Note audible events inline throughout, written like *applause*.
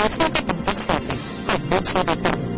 also the Buddhist faith, had been set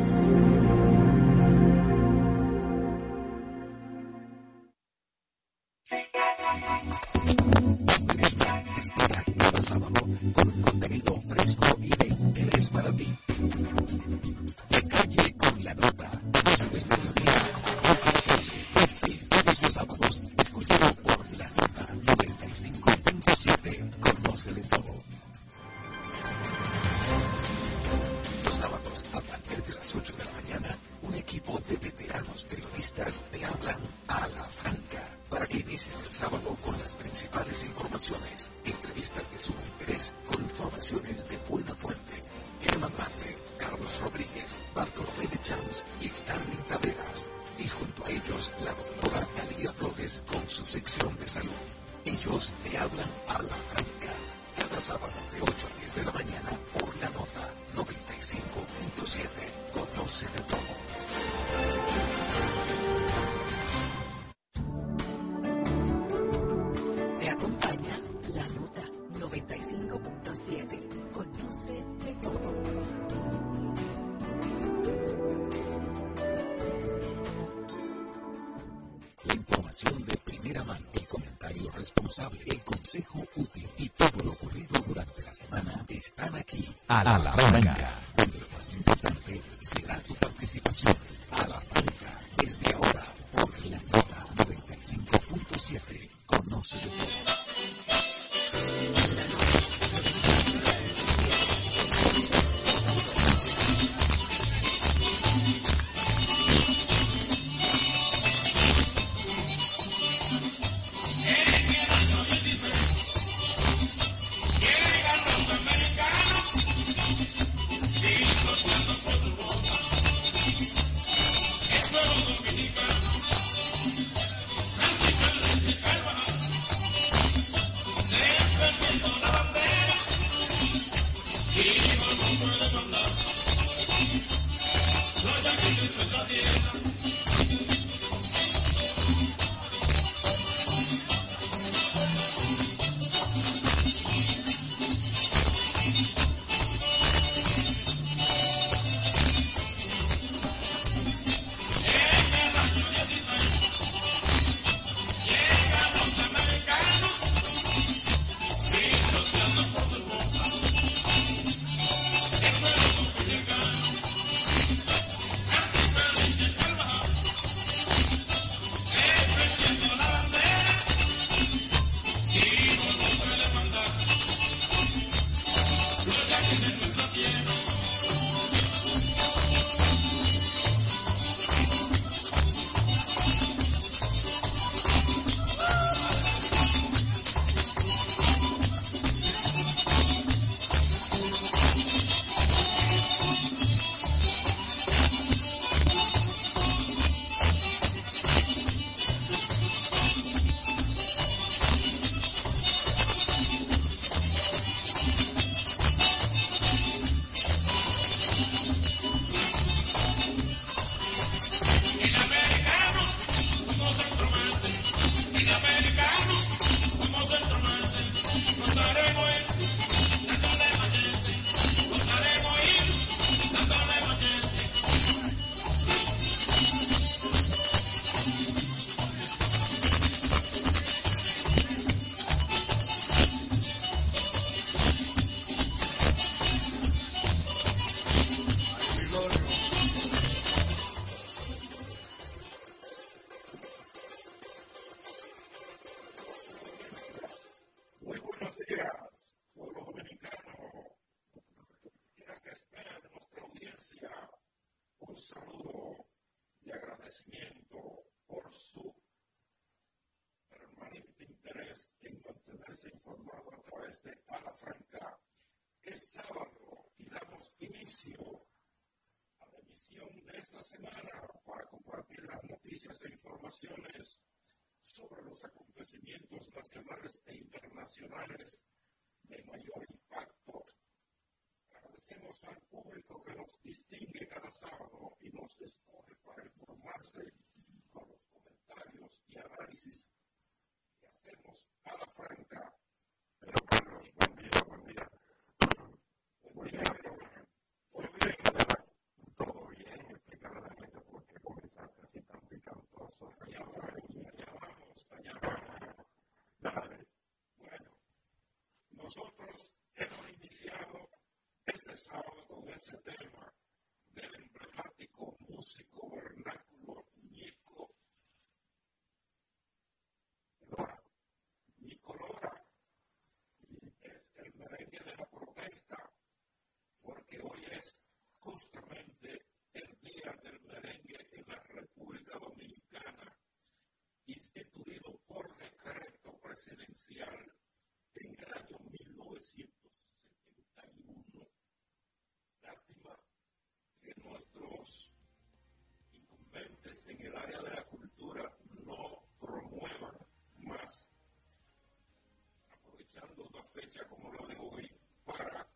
fecha como la de hoy para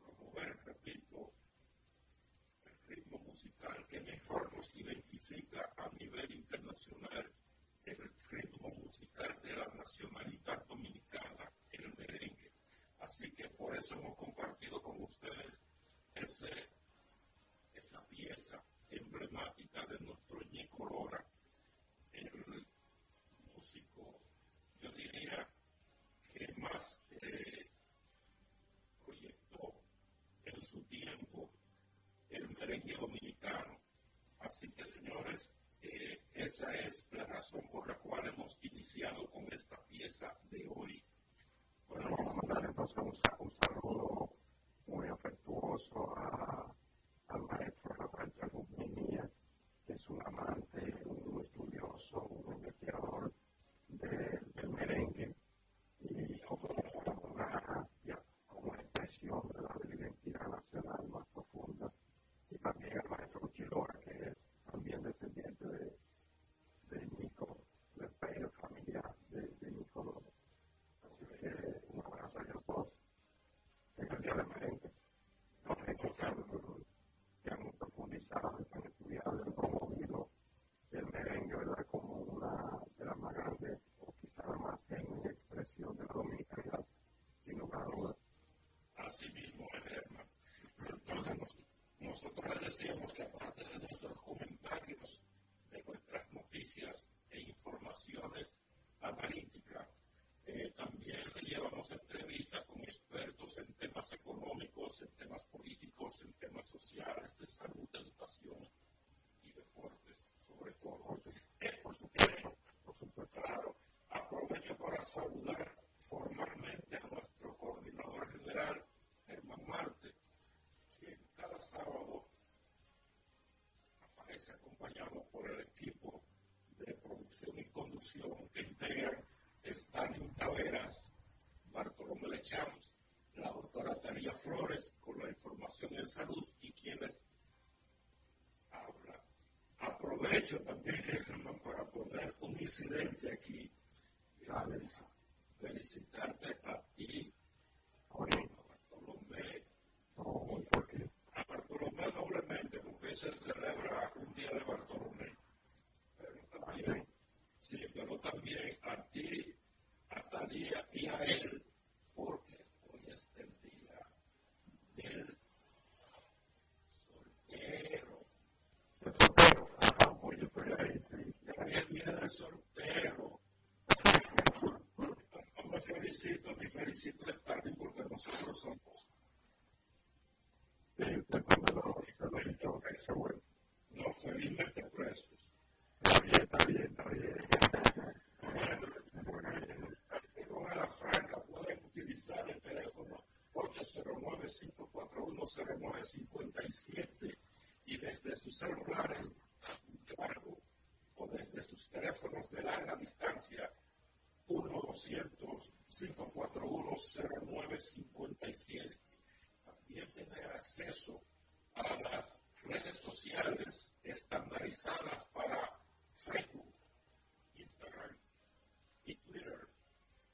promover, repito, el ritmo musical que mejor nos identifica a nivel internacional el ritmo musical de la nacionalidad dominicana, el merengue. Así que por eso hemos compartido con ustedes ese, esa pieza emblemática de nuestro Ñico Lora, el músico, yo diría, que más eh, proyectó en su tiempo el merengue dominicano. Así que, señores, eh, esa por la cual hemos iniciado con esta pieza de hoy. Bueno, vamos a mandar entonces un, un saludo muy afectuoso a, al maestro Rafael Trajumini, que es un amante, un estudioso, un investigador de, del merengue y como una, ya, como una expresión de la, identidad nacional más profunda. Y también al maestro Uchilora, que es también descendiente de, de Nico, del padre familiar de, de Nico Así que un abrazo a ellos dos en el día de merengue. Los hechos que han, que han el merengue, ¿verdad? Como una de las o quizá la más genuina expresión de la dominicanidad, sin lugar a dudas. Así mismo, Germán. Entonces, nosotros le decíamos que aparte de nuestros comentarios, de nuestras noticias e informaciones analíticas, eh, también llevamos entrevistas con expertos en temas económicos, en temas políticos, en temas sociales, de salud, educación y deportes, sobre todo. Eh, por supuesto, por supuesto, claro, aprovecho para saludar formalmente a nuestro coordinador general, Germán Marte, quien cada sábado aparece acompañado por el equipo de conducción que integran Taveras, Bartolomé Lechamos, la doctora Tania Flores con la información en salud y quienes hablan. Aprovecho también, *laughs* para poner un incidente aquí. Gracias. Felicitarte a ti, a Bartolomé, a Bartolomé doblemente, porque se celebra un día de Bartolomé. Pero también, sí, pero también a ti, a Talía y a él, porque hoy es el día del soltero. El soltero, ajá, pues yo estoy ahí, sí. Hoy es día del soltero. Me a Stalin porque nosotros somos. Se lo, se lo he dicho, ok, se bueno. No, felizmente presos. Está bien, está bien, está bien. Bueno, con la franca pueden utilizar el teléfono 809-541-0957 y desde sus celulares cargo o desde sus teléfonos de larga distancia 1-200-541-0957. También tener acceso a las redes sociales estandarizadas para Facebook, Instagram y Twitter,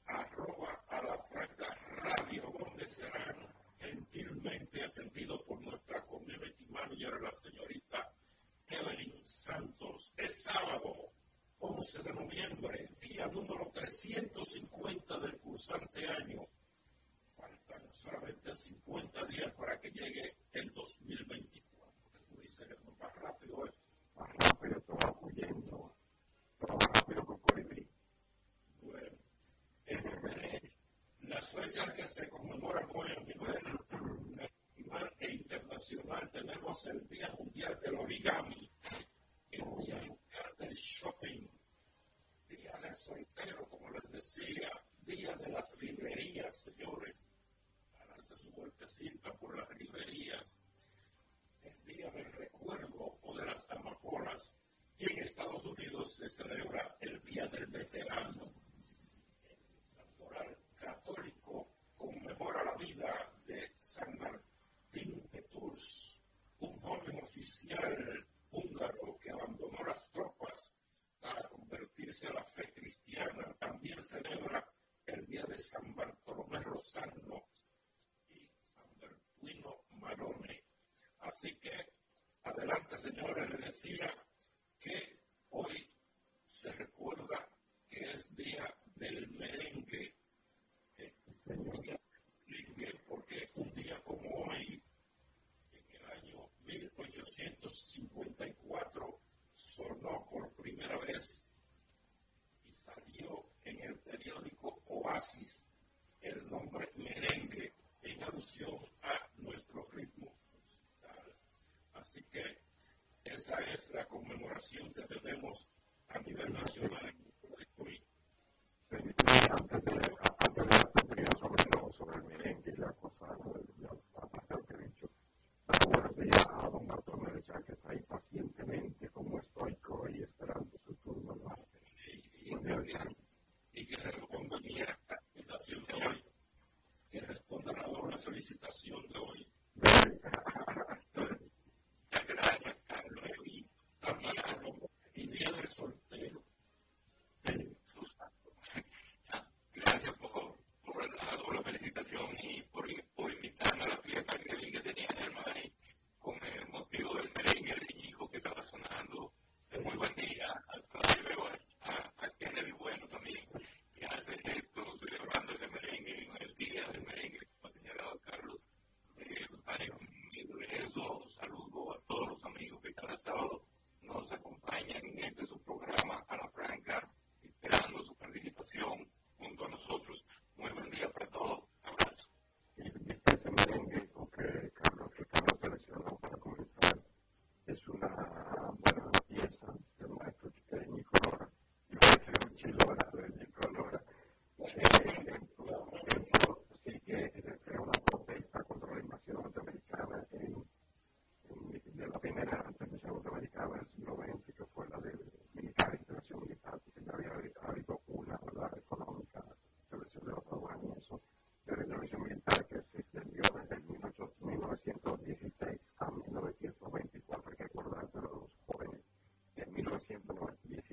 arroba a la franca radio, donde serán gentilmente atendidos por nuestra community manager, la señorita Evelyn Santos. Es sábado 11 de noviembre, día número 350 del cursante año solamente 50 días para que llegue el 2024. Tú dices, no, más rápido esto, más rápido esto va más rápido que colibrí. Bueno, en las fechas que se conmemoran hoy a nivel nacional e internacional tenemos el Día Mundial del Origami, el Día Mundial del Shopping, Día del Soltero, como les decía, Día de las Librerías, señores vueltecita por las riberías. Es día del recuerdo o de las amapolas. Y en Estados Unidos se celebra el Día del Veterano. El santoral católico conmemora la vida de San Martín de Tours, un joven oficial húngaro que abandonó las tropas para convertirse a la fe cristiana. También celebra el Día de San Bartolomé Rosano, Aquino Así que, adelante señores, les decía que hoy se recuerda que es día del merengue. Eh, porque un día como hoy, en el año 1854, sonó por primera vez y salió en el periódico Oasis el nombre merengue en alusión a nuestro ritmo. Así que esa es la conmemoración que tenemos a nivel nacional en el proyecto I. Antes de, antes de dar tu opinión sobre, lo, sobre el merengue y la cosa, aparte de lo que he dicho, dar buenos días a don Bartolomé de Chá, que está ahí pacientemente como estoico y esperando su turno. ¿no? Buenos días, relación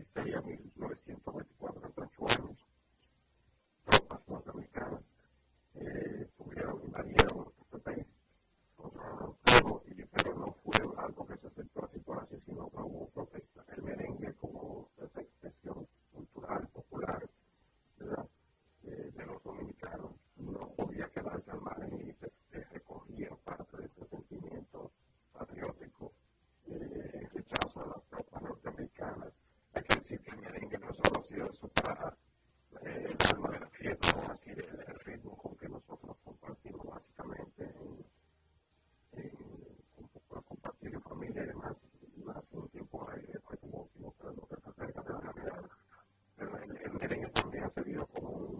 sería 1900. esfuerzo para eh, pues, la manera que así el, ritmo con que nosotros compartimos básicamente en, en, en, para compartir en familia y más un tiempo ahí después como último que está cerca de la Navidad pero el, el merengue también ha servido como un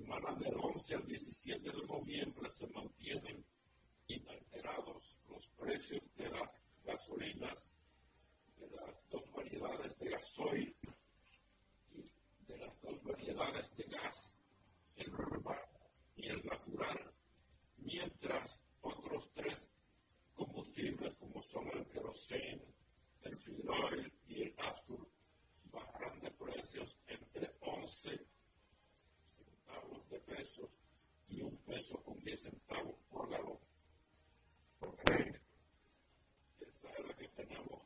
para la semana del 11 al 17 de noviembre se mantienen inalterados los precios de las gasolinas, de las dos variedades de gasoil y de las dos variedades de gas, el normal y el natural, mientras otros tres combustibles como son el kerosene, el fuel y el after bajarán de precios entre 11 de pesos y un peso con 10 centavos por galón. Porque esa es la que tenemos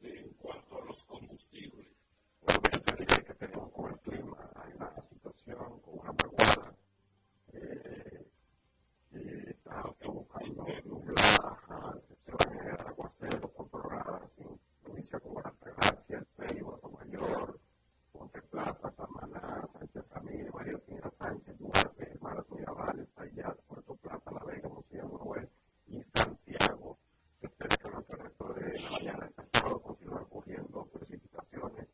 de, en cuanto a los combustibles. Bueno, yo te diría que tenemos con el clima, hay una situación con una vaguada eh, y está buscando nublada, se va a generar aguaceros controlados en provincias como La Gracia, el Ceibo, Mayor, Monte Plata, Samaná, Sánchez Ramírez, María Pina Sánchez, Duarte, Hermanas Mirabales, Tallat, Puerto Plata, La Vega, Lucía Manuel y Santiago. Se espera que durante el resto de la mañana del sábado continúen ocurriendo precipitaciones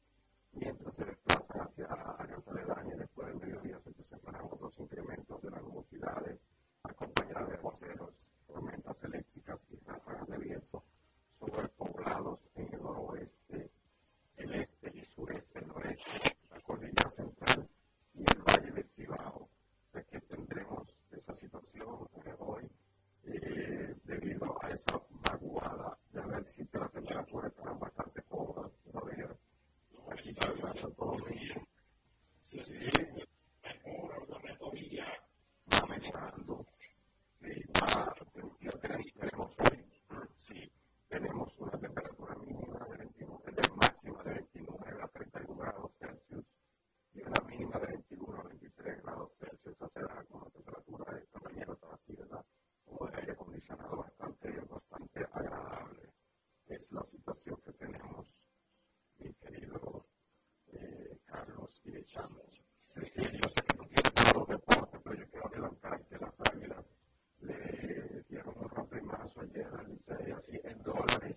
mientras se desplazan hacia áreas aledañas. Después del mediodía se presentarán otros incrementos de las nubosidades acompañadas de aguaceros, tormentas eléctricas y ráfagas de viento sobre poblados en el noroeste tenemos hoy, sí, tenemos una temperatura mínima de 21, de máxima de 29 a 31 grados Celsius y una mínima de 21 a 23 grados Celsius. Esa será con una temperatura esta mañana está así, ¿verdad? Como de aire acondicionado bastante, bastante agradable. Es la situación que tenemos, mi querido eh, Carlos y Chamos. Sí, yo sé que no quiero todos los deportes, pero yo quiero adelantar que las águilas le dieron un rompimazo ayer al Licey así en dólares.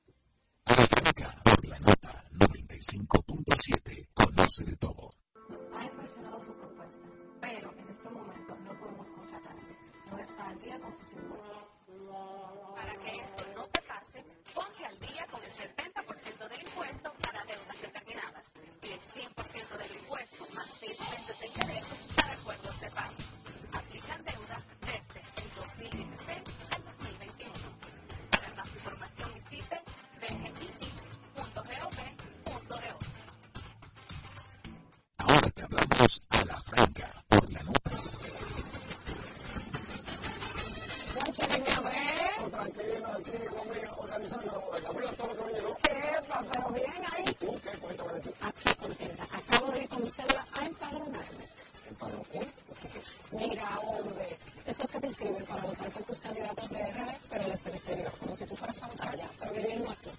por la nota 95.7. Conoce de todo. Nos ha impresionado su propuesta, pero en este momento no podemos contratar. No está al día con sus impuestos. Para que esto no te pase, ponte al día con el 70% del impuesto para deudas determinadas y el 100% del impuesto más 6 meses de intereses para acuerdos de pago. Aquí conmigo, organizando la bodega. Mira todo lo que me llegó. Epa, pero bien ahí. ¿Tú qué? De ti. Aquí contenta. Acabo de ir con mi cédula a empadronarme. ¿Empadrón qué? ¿Qué es? Mira, hombre, eso es que te inscriben para votar por tus candidatos de RD, pero desde el exterior, como si tú fueras a votar allá, pero viviendo aquí.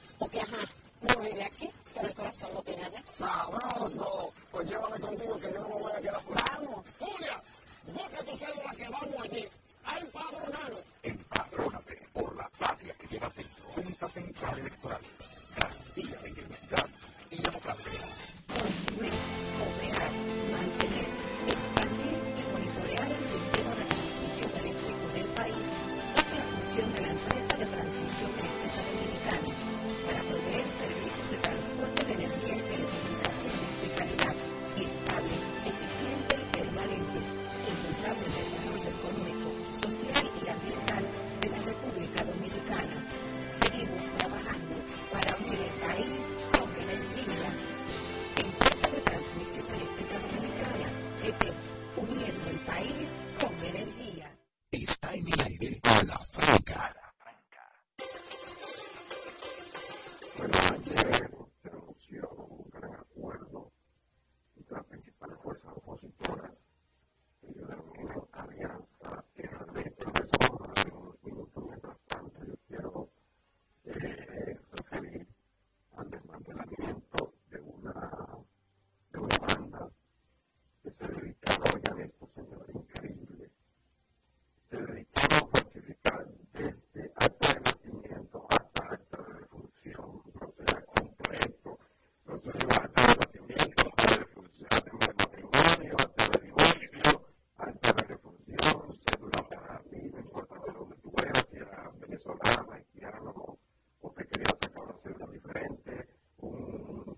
cosas diferentes, un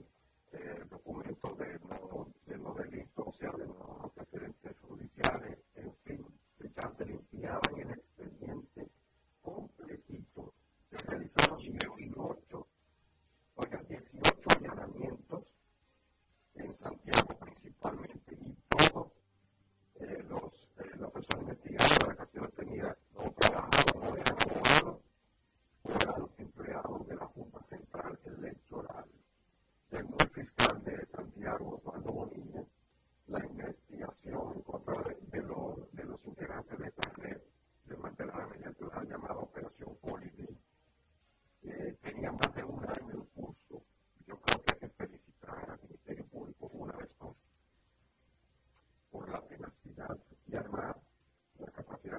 eh, documento de no, de o sea, de no antecedentes judiciales, en fin, ya se limpiaban el expediente completito. Se realizaron 18, oiga, 18 allanamientos en Santiago principalmente.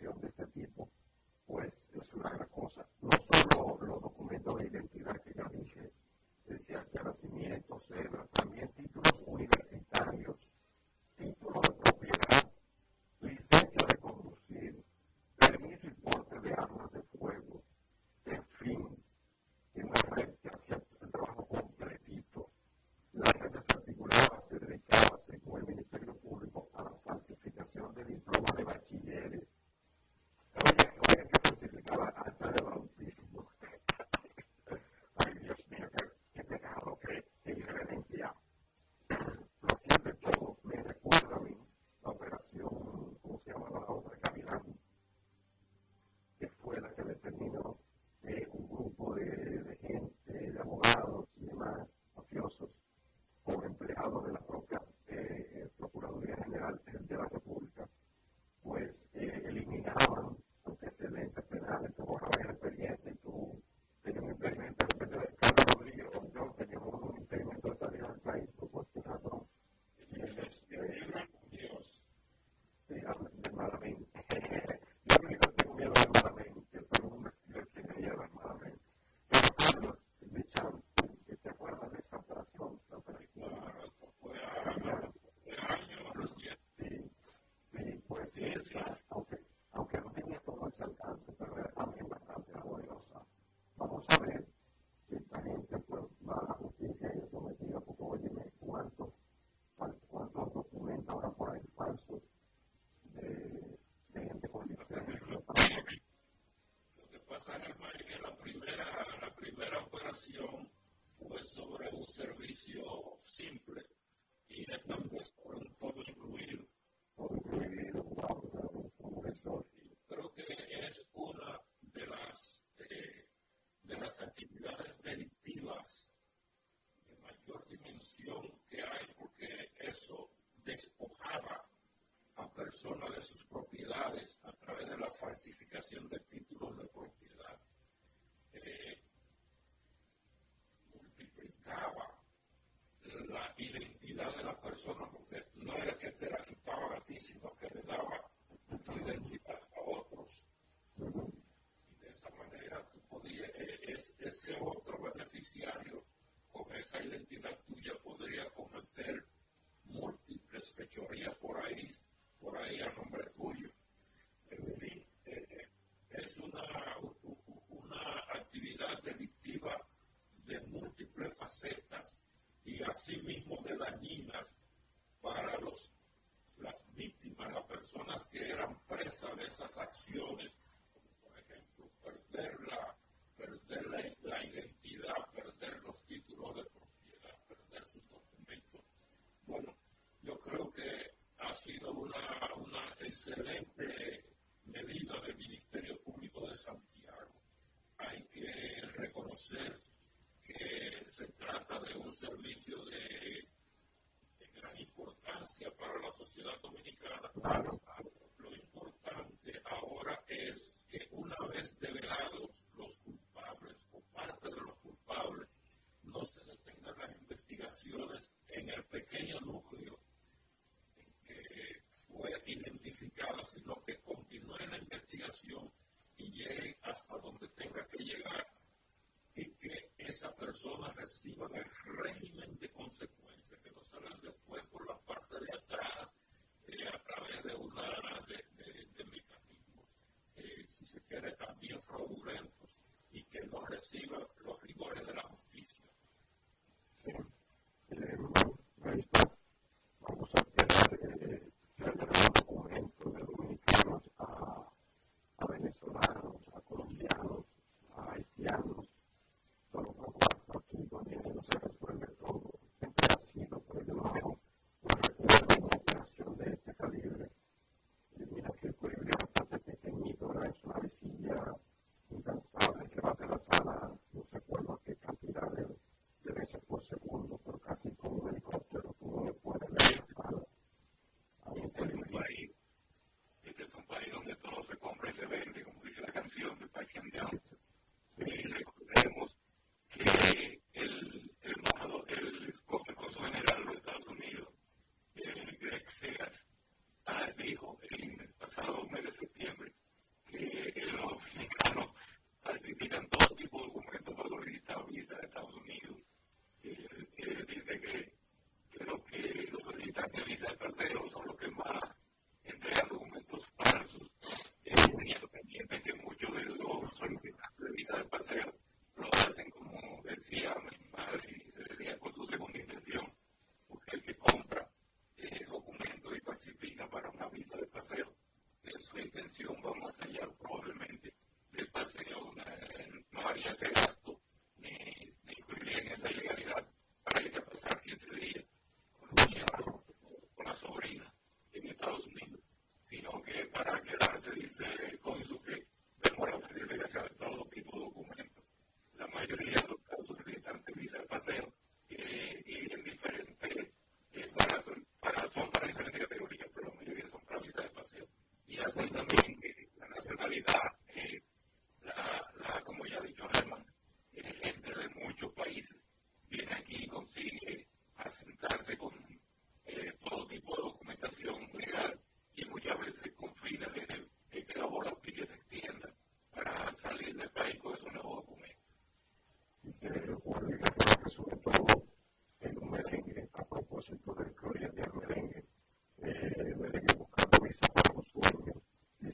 De este tipo, pues es una gran cosa. No solo los documentos de identidad que ya dije, decía que nacimiento, cédula, también títulos universitarios, títulos de propiedad, licencia de conducir, permiso y porte de armas de fuego, en fin, en una red que hacía el trabajo completito. La red desarticulada se dedicaba, según el Ministerio Público, a la falsificación de diplomas de bachilleres hasta de bautismo. Ay, Dios mío, qué pecado, qué irreverencia. Lo siente todo, me recuerda a mí la operación, ¿cómo se llama la otra? Caminando, que fue la que determinó un grupo de, de gente, de abogados y demás mafiosos, como empleados de la propia eh, Procuraduría General de la República, pues eh, eliminaban antecedentes penales, tú borrabas el expediente y tú tenías un impedimento de repente de Carlos Rodríguez o yo teníamos un impedimento de salir al país por cualquier razón. Y él es Dios. Sí, de malamente. Yo lo único que tengo miedo es malamente, todo el mundo tiene miedo es malamente. Pero Carlos, de Champ, que te acuerdas de esa operación, la operación. Sí, sí, aunque aunque no tenía todo ese alcance, pero era también bastante laboriosa. Vamos a ver si esta gente pues, va a la justicia y es sometida, porque oye, cuántos cuántos documentos ahora por ahí falsos de, de gente con licencia. Lo que pasa es que la primera, la primera operación fue sobre un servicio simple y esta fue sobre todo incluido. Todo incluido, wow, como eso. Creo que es una de las, eh, de las actividades delictivas de mayor dimensión que hay, porque eso despojaba a personas de sus propiedades a través falsificación de títulos de propiedad. Eh, multiplicaba la identidad de la persona, porque no era que te la quitaban a ti, sino que le daba tu identidad a otros. Y de esa manera tú podías, es, ese otro beneficiario con esa identidad tuya podría cometer múltiples fechorías esas acciones, como por ejemplo, perder la, perder la, identidad, perder los títulos de propiedad, perder sus documentos. Bueno, yo creo que ha sido una, excelente medida del Ministerio Público de Santiago. Hay que reconocer que se trata de un servicio de, gran importancia para la sociedad dominicana. الرسل والرحمة canción de Paisian Down, eh, recordemos que el, el embajador, el cónsul general de los Estados Unidos, eh, Greg Sears, ah, dijo el pasado mes de septiembre Beziehung, wo man sich ja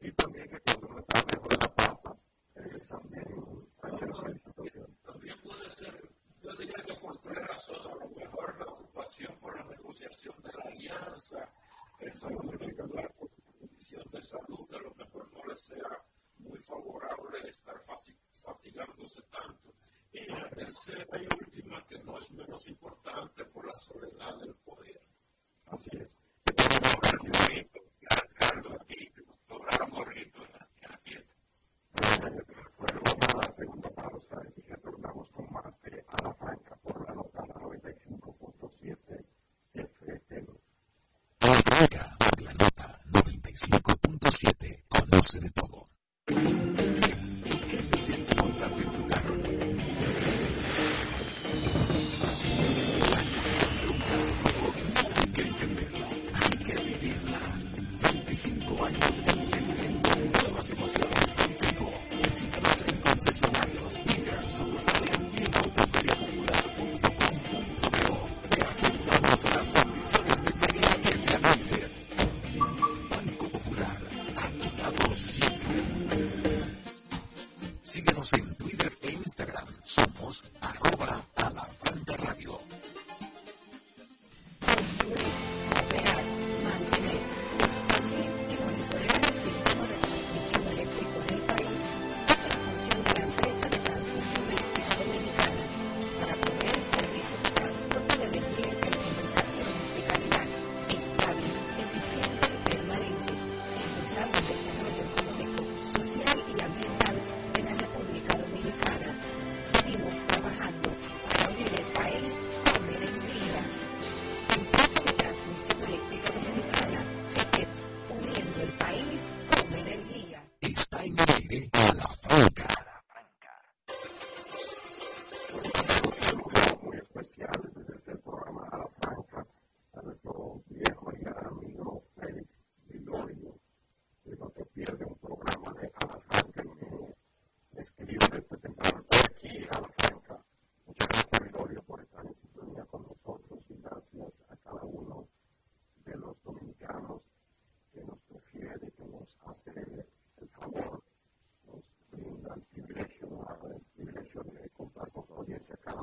y también que cuando está mejor la papa, también puede ser, yo diría que por tres razones, a lo mejor la ocupación por la negociación de la alianza, el salud de la condición de salud, a lo mejor no le sea muy favorable estar fatigándose tanto. Y la tercera y última, que no es menos importante por la soledad del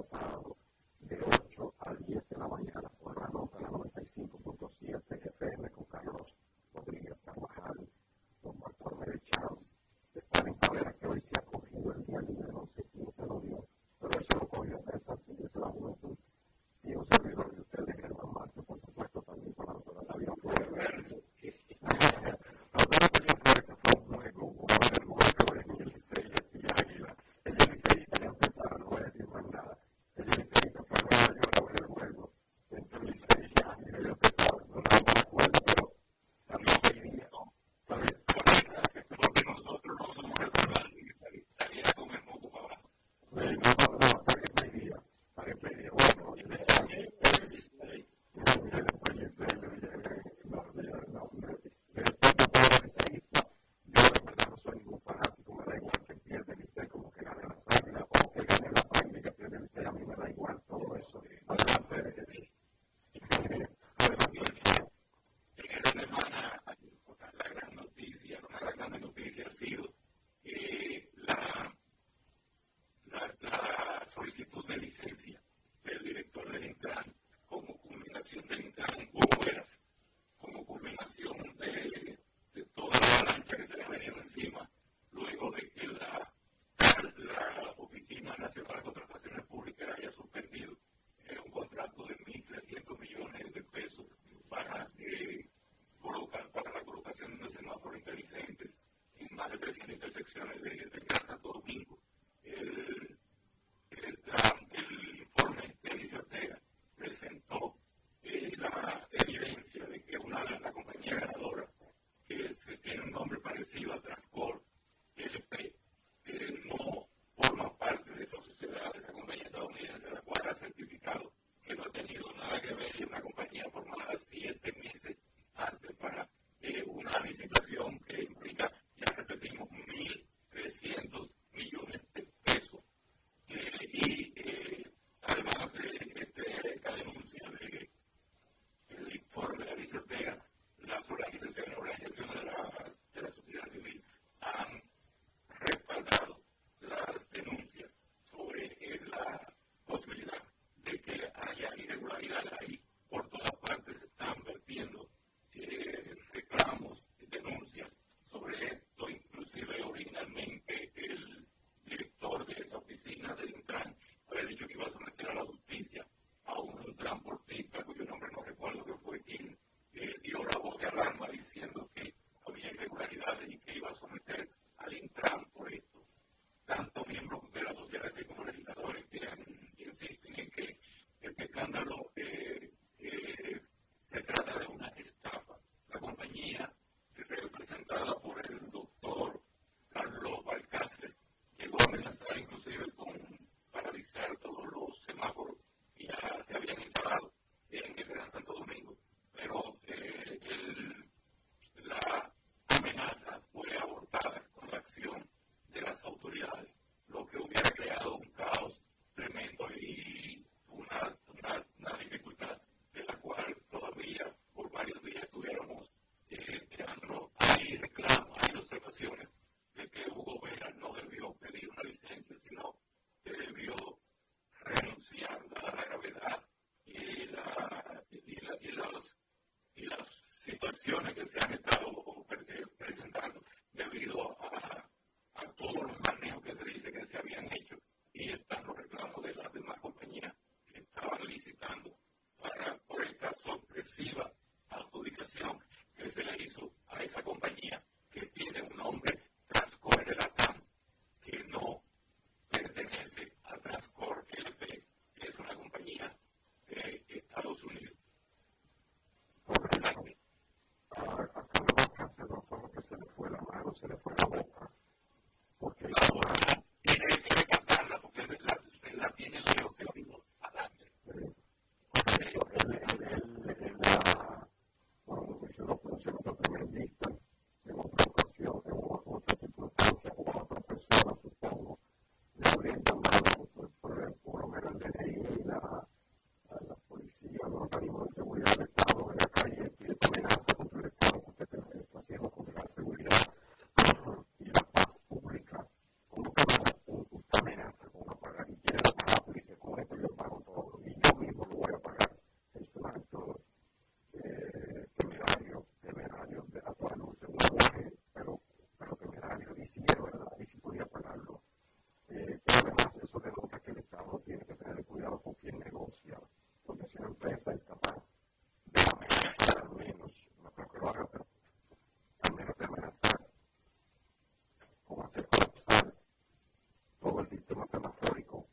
pasado de 8 a 10 de la mañana por la nota la 95.7 solicitud de licencia. Del director del Intran como culminación del Intran Hugo Veras, como culminación de, toda la avalancha que se le ha venido encima luego de que la, la Oficina Nacional de Contrataciones Públicas haya suspendido eh, un contrato de 1.300 millones de pesos para, eh, colocar, para la colocación de semáforos inteligentes en más de 300 intersecciones de, se pega. La polarización, la polarización de la funcione, que sean abriendo. empresa es capaz de amenazar al menos, no creo que pero al menos de amenazar, como hacer colapsar todo el sistema semafórico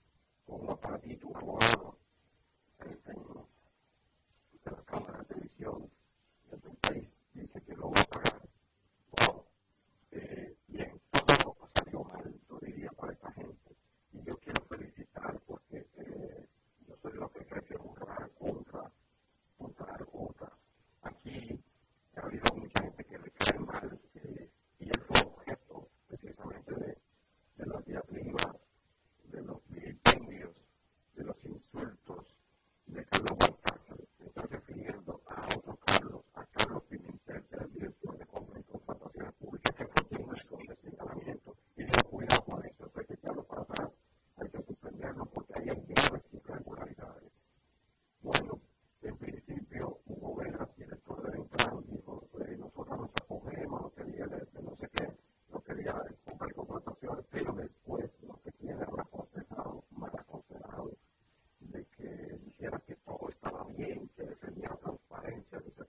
se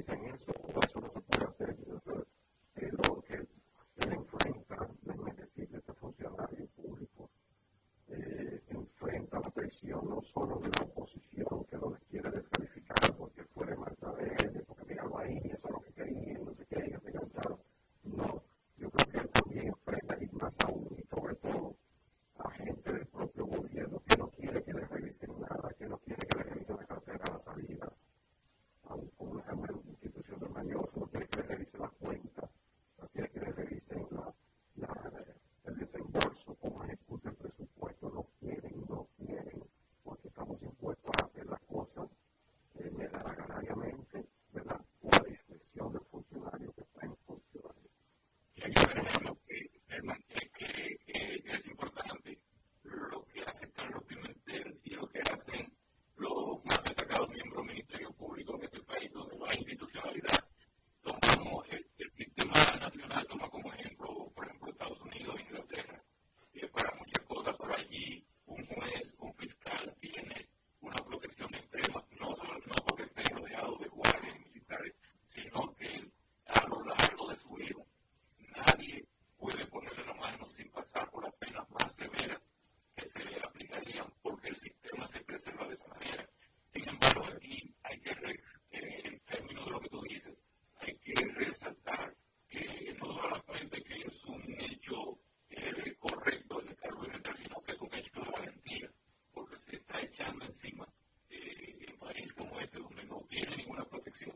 utilizan eso o eso no se puede hacer. Yo creo eh, que él enfrenta, déjame decirle, este funcionario público eh, enfrenta la presión no solo de la oposición, force of encima, eh, en países como este donde no tiene ninguna protección.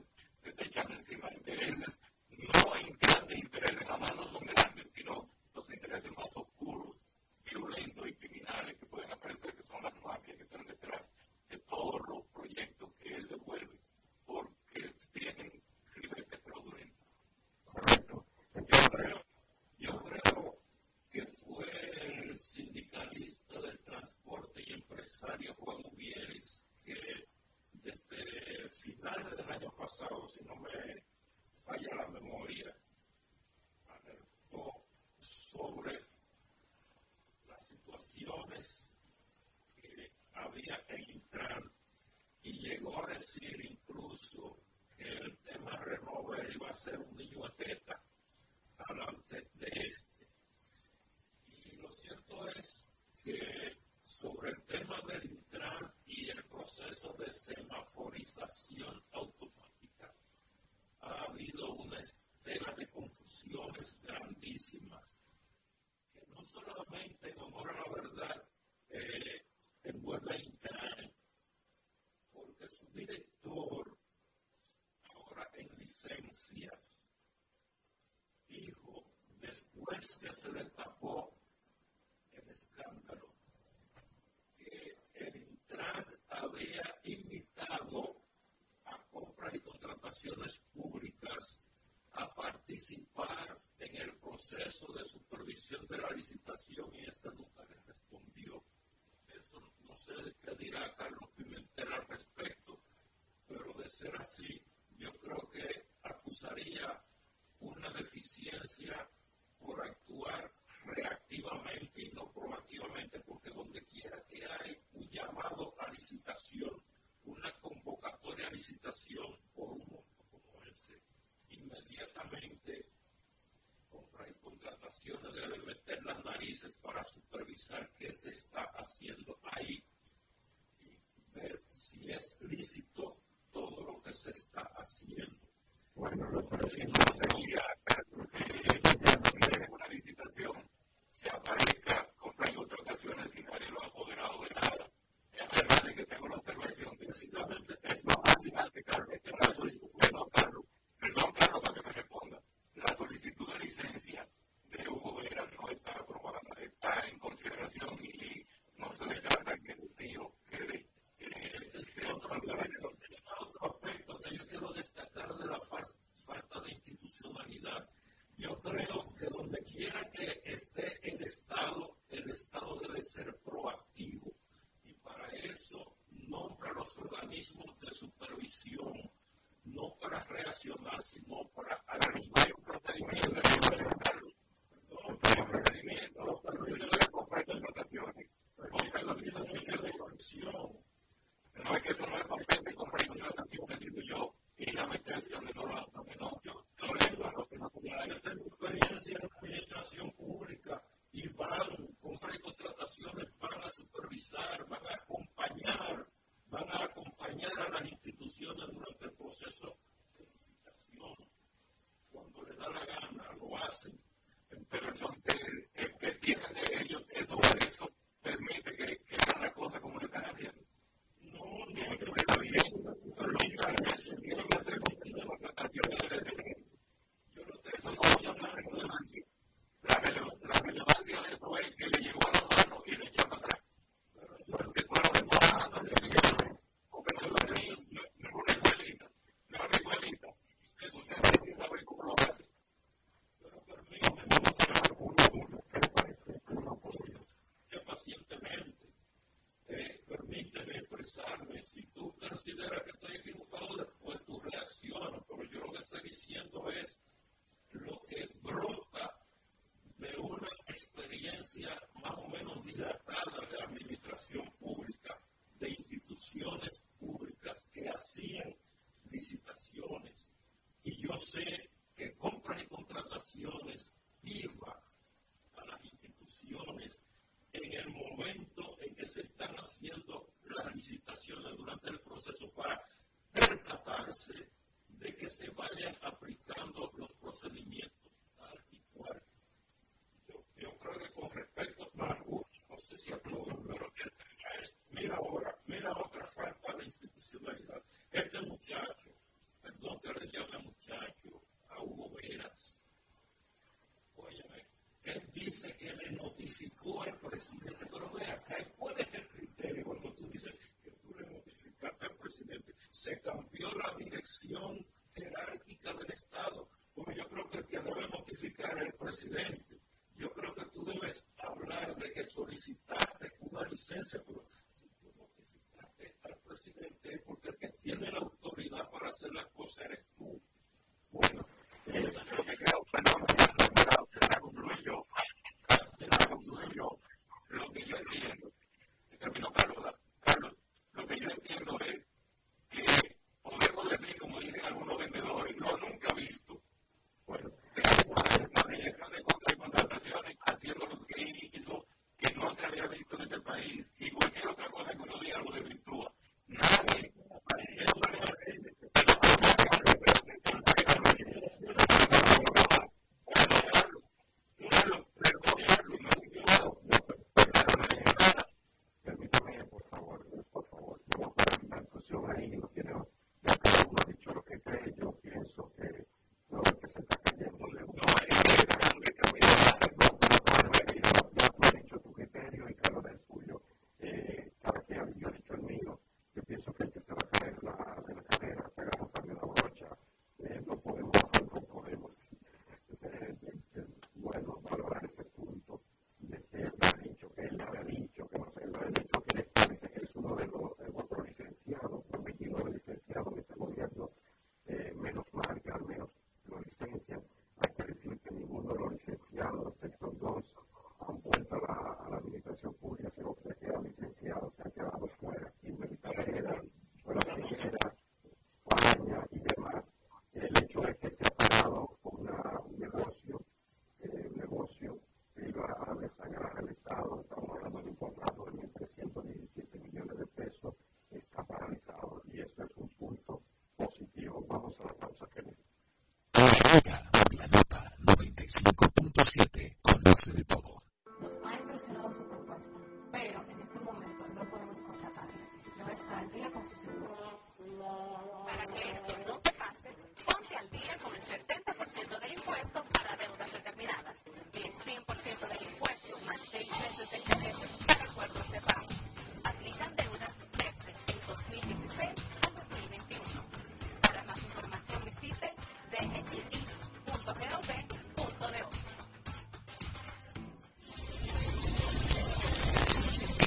visitación y estas is there's asking mom, considera que estoy equivocado, después tú reaccionas, pero yo lo que estoy diciendo so forth. Para que esto no te pase, ponte al día con el 70% del impuesto para deudas determinadas y el 100% del impuesto más 6 meses de intereses para acuerdos de pago. Aplican deudas desde el 2016 al 2021. Para más información visite dgi.gov.do.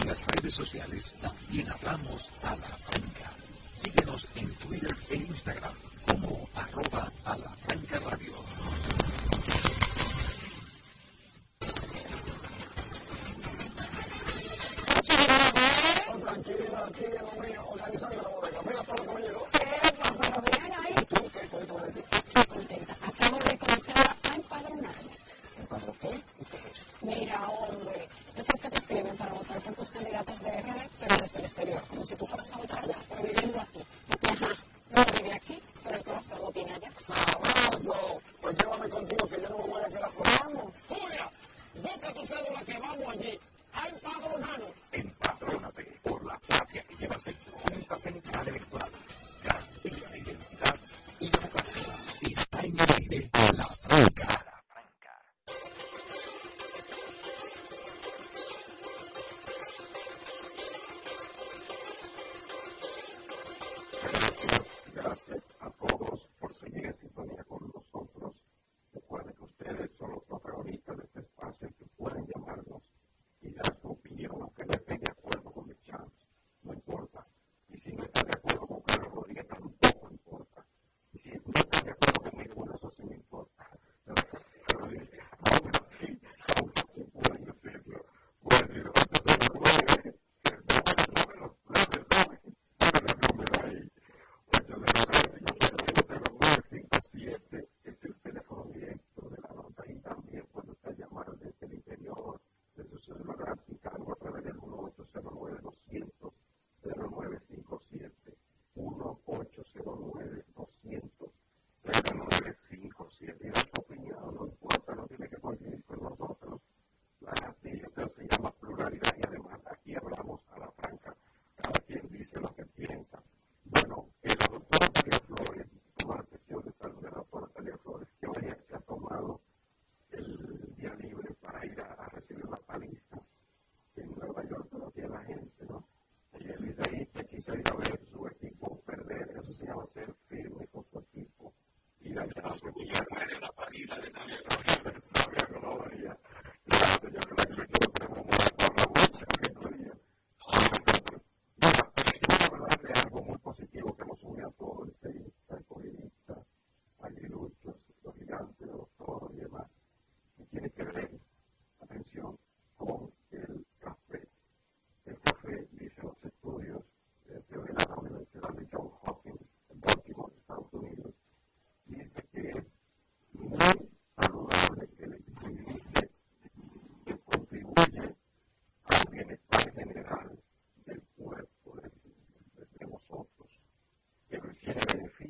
en las redes sociales también hablamos marcando a través del 1809-200-0957. 1809-200-0957. Y la opinión no importa, no tiene que coincidir con nosotros. Así, eso se llama salir a ver su equipo perder. Eso se llama ser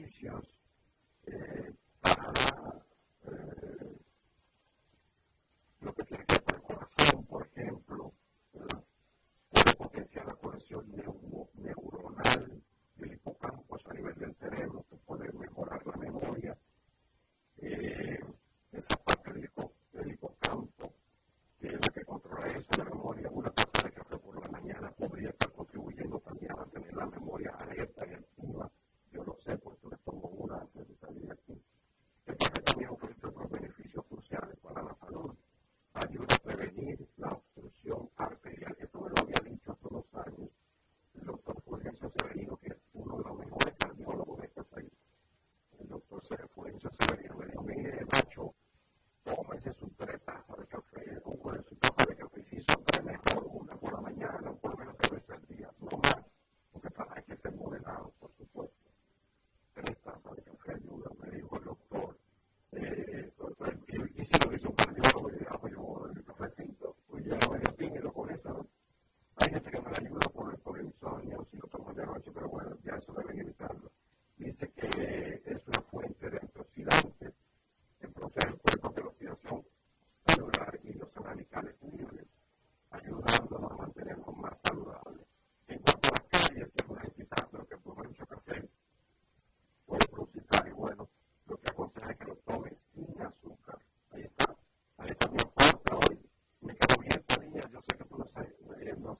beneficios eh, para eh, lo que tiene que ver con el corazón, por ejemplo, ¿verdad? puede potenciar la curación de Eso Severino me dijo, mire, macho, tómese su tres tazas de café.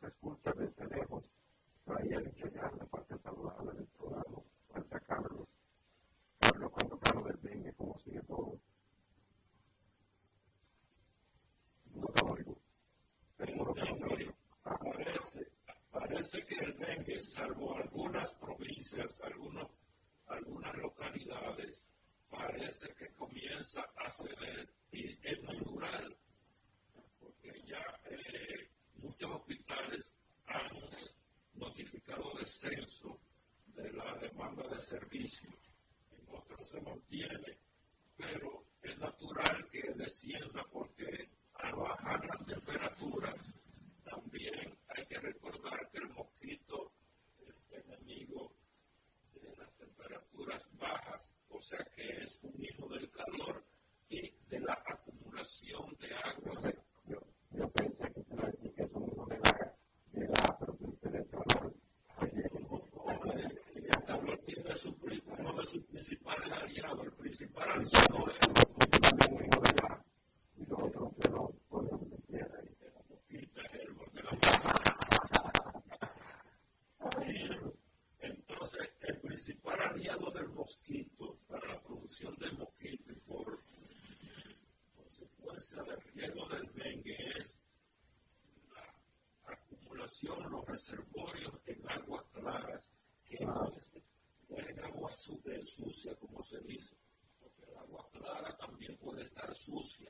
escucha desde este lejos, ahí al enseñar la parte saludable del programa, falta Carlos. Carlos, cuando Carlos del dengue, ¿cómo sigue todo? No te oigo. Pero que no ah. Parece, parece que el dengue salvó algunas provincias, algunos, algunas localidades, parece que comienza a ceder. principal aliado, el principal aliado. sucia como se dice, porque el agua clara también puede estar sucia.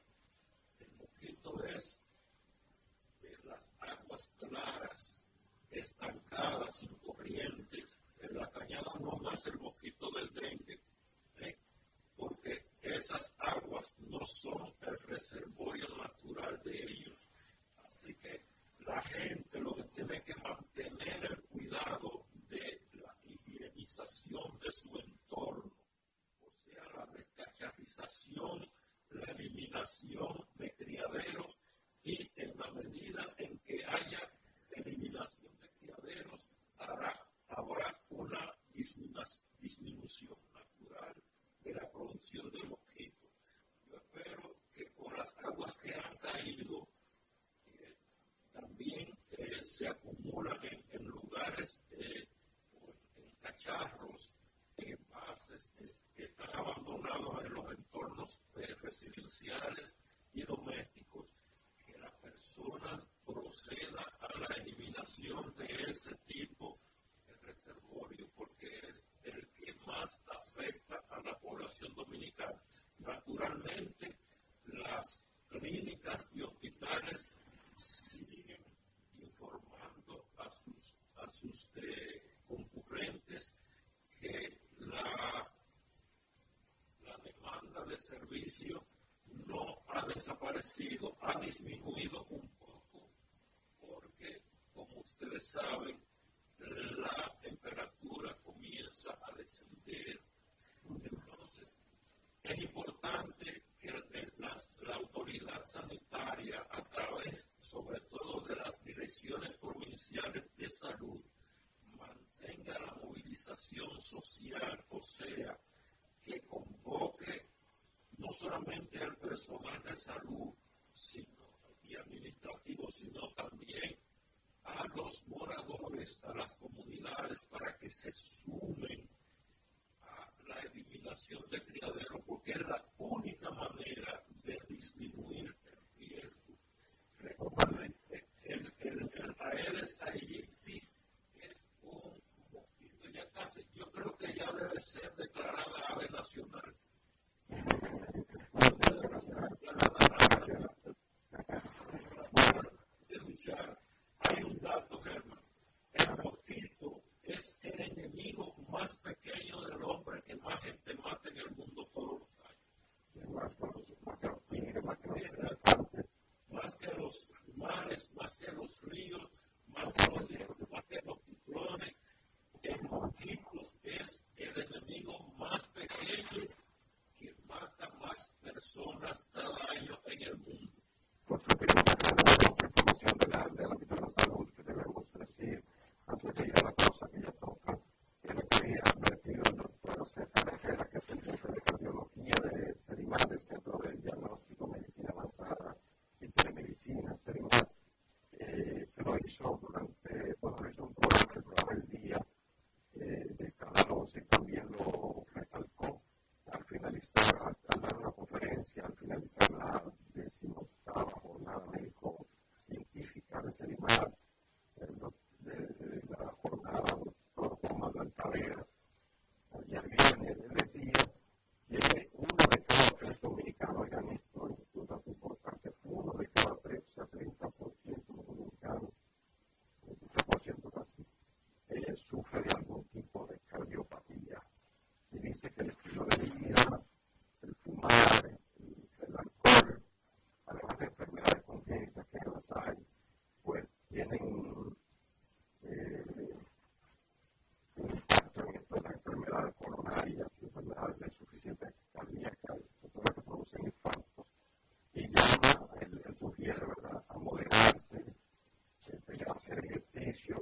dimensión del objeto. Yo espero que con las aguas que han caído, eh, también se acumulan en, lugares, eh, en cacharros, en bases que están abandonados en los entornos eh, residenciales y domésticos, que las personas procedan a la eliminación de ese tipo de reservorio, porque es más afecta a la población dominicana. Naturalmente, las clínicas y hospitales siguen informando a sus, a sus eh, concurrentes que la, la demanda de servicio no ha desaparecido, ha disminuido un poco, porque como ustedes saben, la temperatura comienza a descender. Entonces, es importante que la autoridad sanitaria, a través sobre todo de las direcciones provinciales de salud, mantenga la movilización social, o sea, que convoque no solamente al personal de salud sino, y administrativo, sino también a los moradores, a las comunidades, para que se sumen a la eliminación de criaderos, porque es la única manera de disminuir el riesgo. Recuerden, el, el, el Aedes aegypti es un yo creo que ya debe ser declarada ave nacional. De luchar hay un dato, Germán. El mosquito es el enemigo más pequeño del hombre que más gente mata en el mundo todos los años. Más que los mares, más que los ríos, más que los, más que los ciclones. El mosquito es el enemigo más pequeño que mata más personas cada año en el mundo. Durante, bueno, lo hizo un programa, el El Día eh, de Canal 11 y también lo recalcó al finalizar, al dar una conferencia, al finalizar la decimoctava jornada médico científica de Selimar, de, la jornada doctor Juan Manuel Tavera, ayer viernes, él decía que uno de cada tres dominicanos, oigan esto, es un dato importante, uno de cada tres, o sea, 30% dominicanos, 30% casi, eh, sufre de algún tipo de cardiopatía.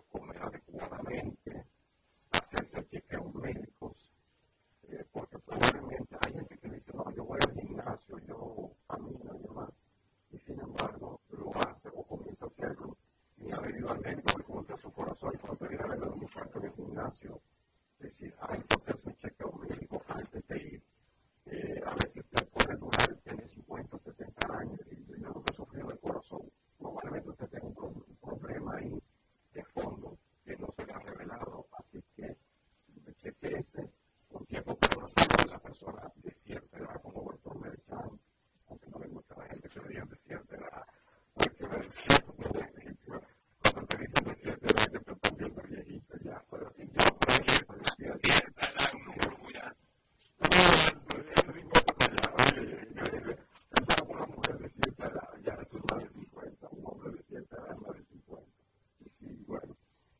Comer adecuadamente, hacerse chequeos médicos, eh, porque probablemente hay gente que dice, no, yo voy al gimnasio, yo camino y demás, y sin embargo lo hace o comienza a hacerlo sin haber ido al médico, le pregunta a su corazón y cuando viene a ver un infarto en el gimnasio, es decir, hay que hacerse un chequeo médico antes de ir. Eh, a veces usted puede durar, tiene 50, 60 años y yo no estoy sufriendo el corazón. Probablemente usted un, un problema ahí de fondo que no se le ha revelado, así que chequeese un tiempo, pero no solo la persona de cierta edad, como el doctor Merchan, aunque no le gusta a la gente que se veía de cierta edad, porque cuando te dicen de cierta edad, te están viendo viejito ya, pero si yo soy eso, de cierta edad, un número muy alto. Empezar por una mujer de cierta edad, ya es más de 50, un hombre de cierta edad más de 50. Y bueno,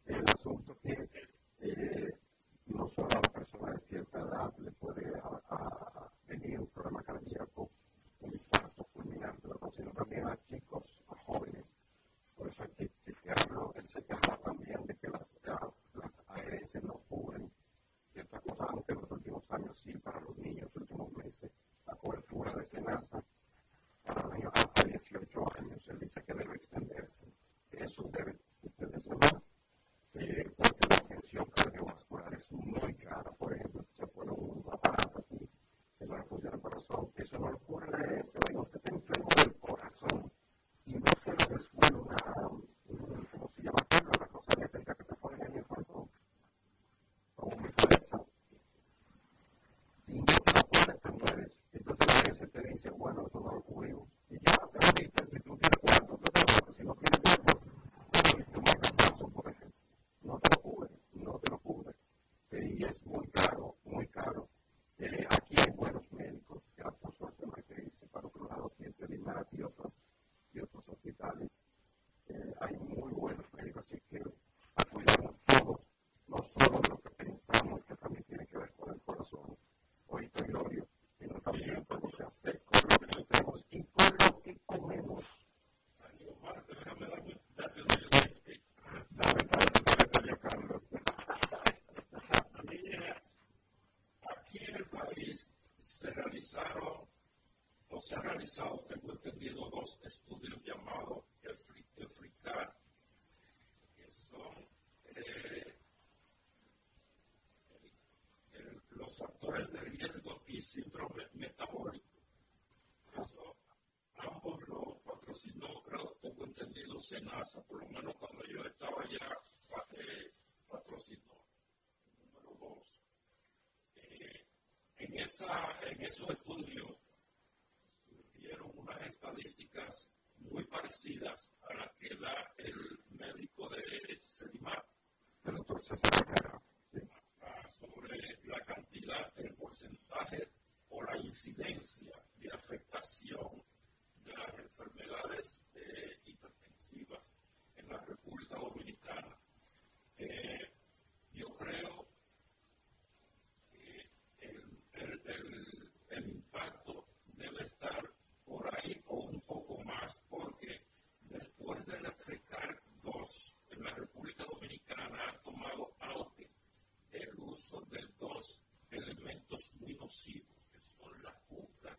el asunto que eh, no solo a la persona de cierta edad le puede venir un problema cardíaco, un infarto fulminante, sino también a chicos, a jóvenes. Por eso hay que chequearlo. Él se queja también de que las, las, las ARS no cubren ciertas cosas, aunque en los últimos años sí, para los niños, los últimos meses, la cobertura de SENASA para los niños hasta 18 años, él dice que debe extenderse. dice, bueno, se ha realizado, tengo entendido, dos estudios llamados EFRICAR, que son eh, los factores de riesgo y síndrome metabólico. Eso, ambos los patrocinó, creo, tengo entendido, SENASA, por lo menos cuando yo estaba ya eh, patrocinó. Número dos. Eh, en, esa, en esos estudios unas estadísticas muy parecidas a las que da el médico de Sedimar. El doctor sobre la cantidad, el porcentaje o la incidencia de afectación de las enfermedades eh, hipertensivas en la República Dominicana. Eh, yo creo que el, el, el impacto debe estar por ahí o un poco más, porque después del Africar 2 en la República Dominicana ha tomado auge el uso de dos elementos muy nocivos, que son la cuca.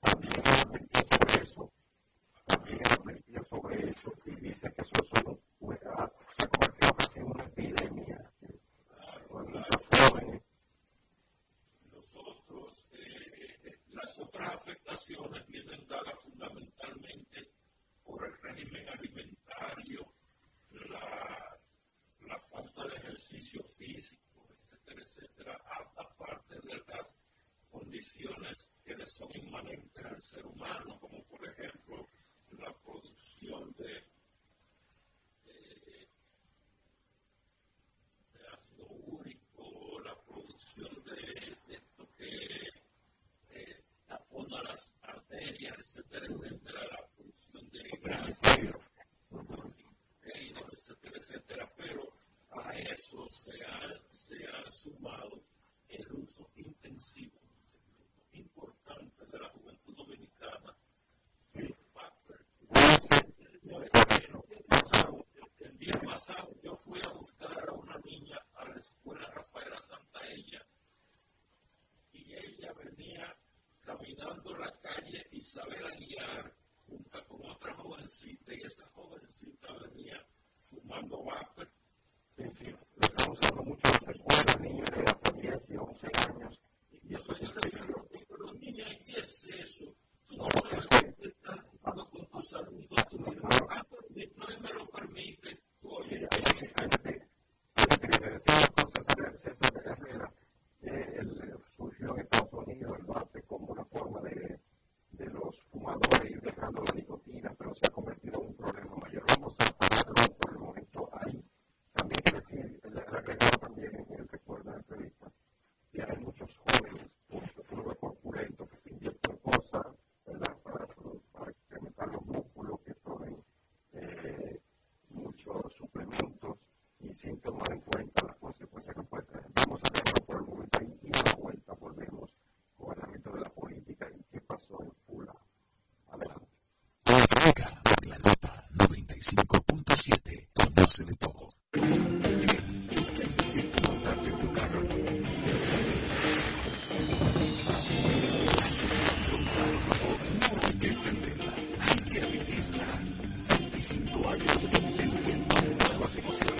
También advirtió sobre eso, también advirtió sobre eso y dice que eso solo se ha convertido casi en una epidemia. Claro, muchos jóvenes las otras afectaciones vienen dadas fundamentalmente por el régimen alimentario, la, falta de ejercicio físico, etcétera, etcétera, aparte de las condiciones que le son inmanentes al ser humano, como por ejemplo la producción de ácido úrico, la producción de, esto que tapona etcétera, etcétera, la producción de grasa, etcétera, etcétera, pero a eso se ha, se ha sumado el uso intensivo, importante de la juventud dominicana, el día pasado yo fui a buscar a una niña a la escuela Rafaela Santaella y ella venía caminando la calle Isabel Aguiar junto con otra jovencita y esa jovencita venía fumando vapor. Sí, sí, lo estamos usando mucho en las escuelas, niños de hasta 10 y 11 años. Y eso yo le digo, pero niña, ¿qué es eso? Tú no sabes que estás fumando con tus amigos, tú no, no me lo permite. Oye, hay gente que le decía las cosas César de Herrera eh, en Estados Unidos el vape como una forma de, de los fumadores ir dejando la nicotina, pero se ha convertido en un problema mayor. Vamos a pararlo por el momento ahí. También que decir, el agregado también en el recuerdo de la entrevista, que hay muchos jóvenes, por corpulento, que se inyectan cosas. Para, para incrementar los músculos, que tomen eh, muchos suplementos y sin tomar en cuenta las consecuencias que puede tener. Vamos a dejarlo por el momento ahí y a la vuelta volvemos con el ámbito de la política y qué pasó en Pula. Adelante. Por la nota 95.7. Conoce de todo. Necesito montarte en tu carro. No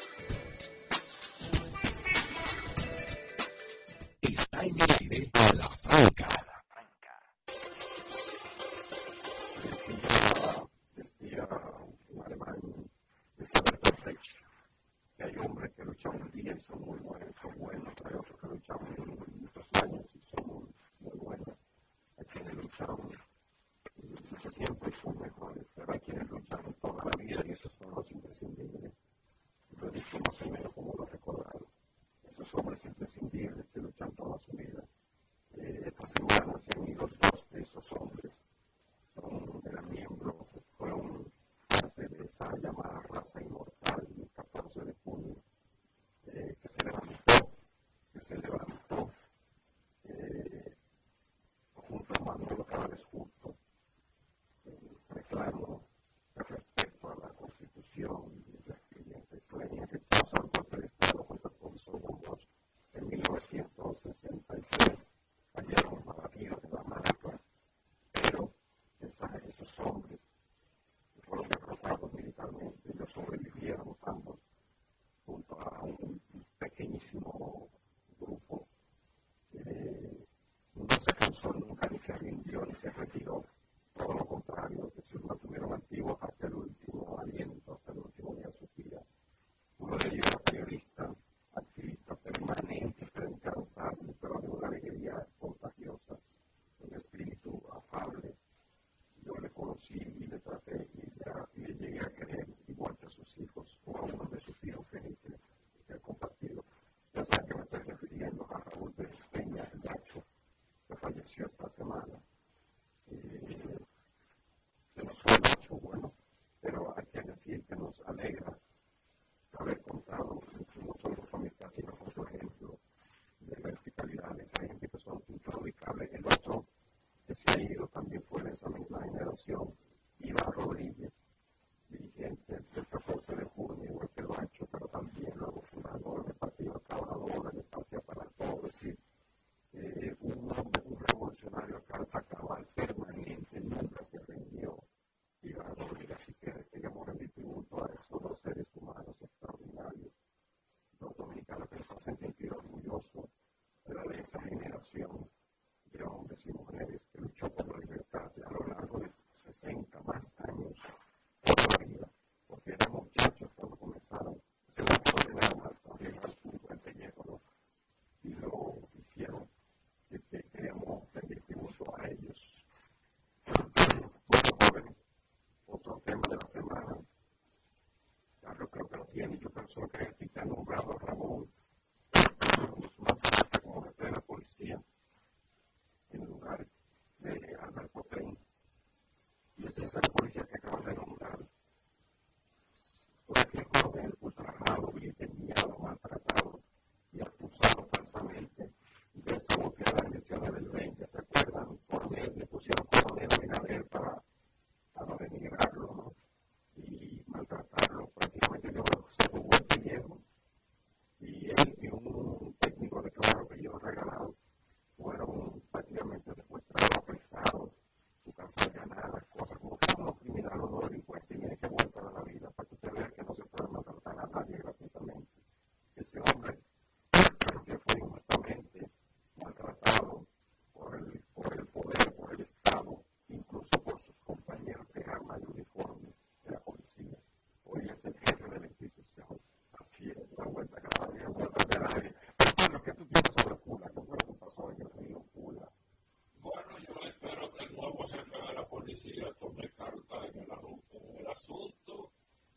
En el aire la franca. Decía un alemán, decía Bertolt Brecht, que hay hombres que luchan un día y son muy buenos, son buenos, hay otros que luchan muchos años y son muy, muy buenos, hay quienes luchan mucho tiempo y son mejores, pero hay quienes luchan toda la vida y esos son los imprescindibles. Lo he dicho más o menos como lo recordado. Esos hombres imprescindibles que luchan toda su vida. Eh, esta semana se han ido dos de esos hombres. Son, eran miembros, fueron parte de esa llamada raza inmortal el 14 de junio, eh, que se levantó, que se levantó eh, junto a Manuel Cabales Justo, el reclamo respecto a la Constitución y la experiencia que pasó al golpe de Estado contra el profesor Burgos en 1963, cayeron abatidos de la marca, pero esa, esos hombres que fueron derrotados militarmente, ellos sobrevivieron ambos junto a un pequeñísimo grupo. Eh, no se cansó nunca, ni se rindió, ni se retiró. Todo lo contrario, que se mantuvieron activos hasta el último aliento, hasta el último día de su vida. Uno de ellos era periodista, activista permanente, pero incansable, pero de una alegría contagiosa, un espíritu afable. Yo le conocí y le traté y le, llegué a querer igual que a sus hijos, o a uno de sus hijos que, que, he compartido. Ya saben que me estoy refiriendo a Raúl Pérez Peña, el gacho, que falleció esta semana. Eh, que no fue mucho bueno, pero hay que decir que nos alegra haber contado no solo su amistad, sino con su ejemplo de verticalidad, de esa gente que son improvisables. El otro que se ha ido también fue de esa generación, Iván Rodríguez, dirigente del 14 de junio, igual que lo ha hecho, pero también luego fundador del Partido Trabajador, del Partido para Todos, es eh, un hombre, revolucionario a cabal permanente, nunca se rindió. Iván Rodríguez, así que queríamos rendir tributo a esos dos seres humanos extraordinarios, los dominicanos que nos hacen sentir orgullosos de esa generación de hombres y mujeres que luchó por la libertad a lo largo de 60 más años por la vida, porque eran muchachos cuando comenzaron, se van a ordenar más a llegar su buen pellejo, y lo hicieron, y que queríamos rendir tributo a ellos. Bueno, jóvenes, otro tema de la semana, Carlos creo que lo tiene, yo pienso que que ha nombrado Ramón Guzmán como jefe de la policía en lugar de Alberto Tren y el jefe de la policía que acaban de nombrar fue aquel joven ultrajado, vilipendiado, maltratado y acusado falsamente de sabotear las elecciones del 20, ¿se acuerdan? Coronel, le pusieron coronel a Binader para, para denigrarlo, ¿no? y maltratarlo, prácticamente se, se jugó el pellejo. Y él y un técnico de claro que yo he regalado fueron prácticamente secuestrados, apresados, su casa ganada, cosas como que uno criminal o no delincuente tiene que volver a la vida para que usted vea que no se puede maltratar a nadie gratuitamente. Ese hombre que fue injustamente maltratado por el, por el poder, por el Estado, incluso por sus compañeros de arma y uniforme de la policía. Hoy es el jefe de la institución. Así es, la vuelta cada día, vuelta de aire. Pero lo que tú tienes sobre Pula, ¿qué fue lo que pasó en el río Pula? Bueno, yo espero que el nuevo jefe de la policía tome carta en el, en el asunto,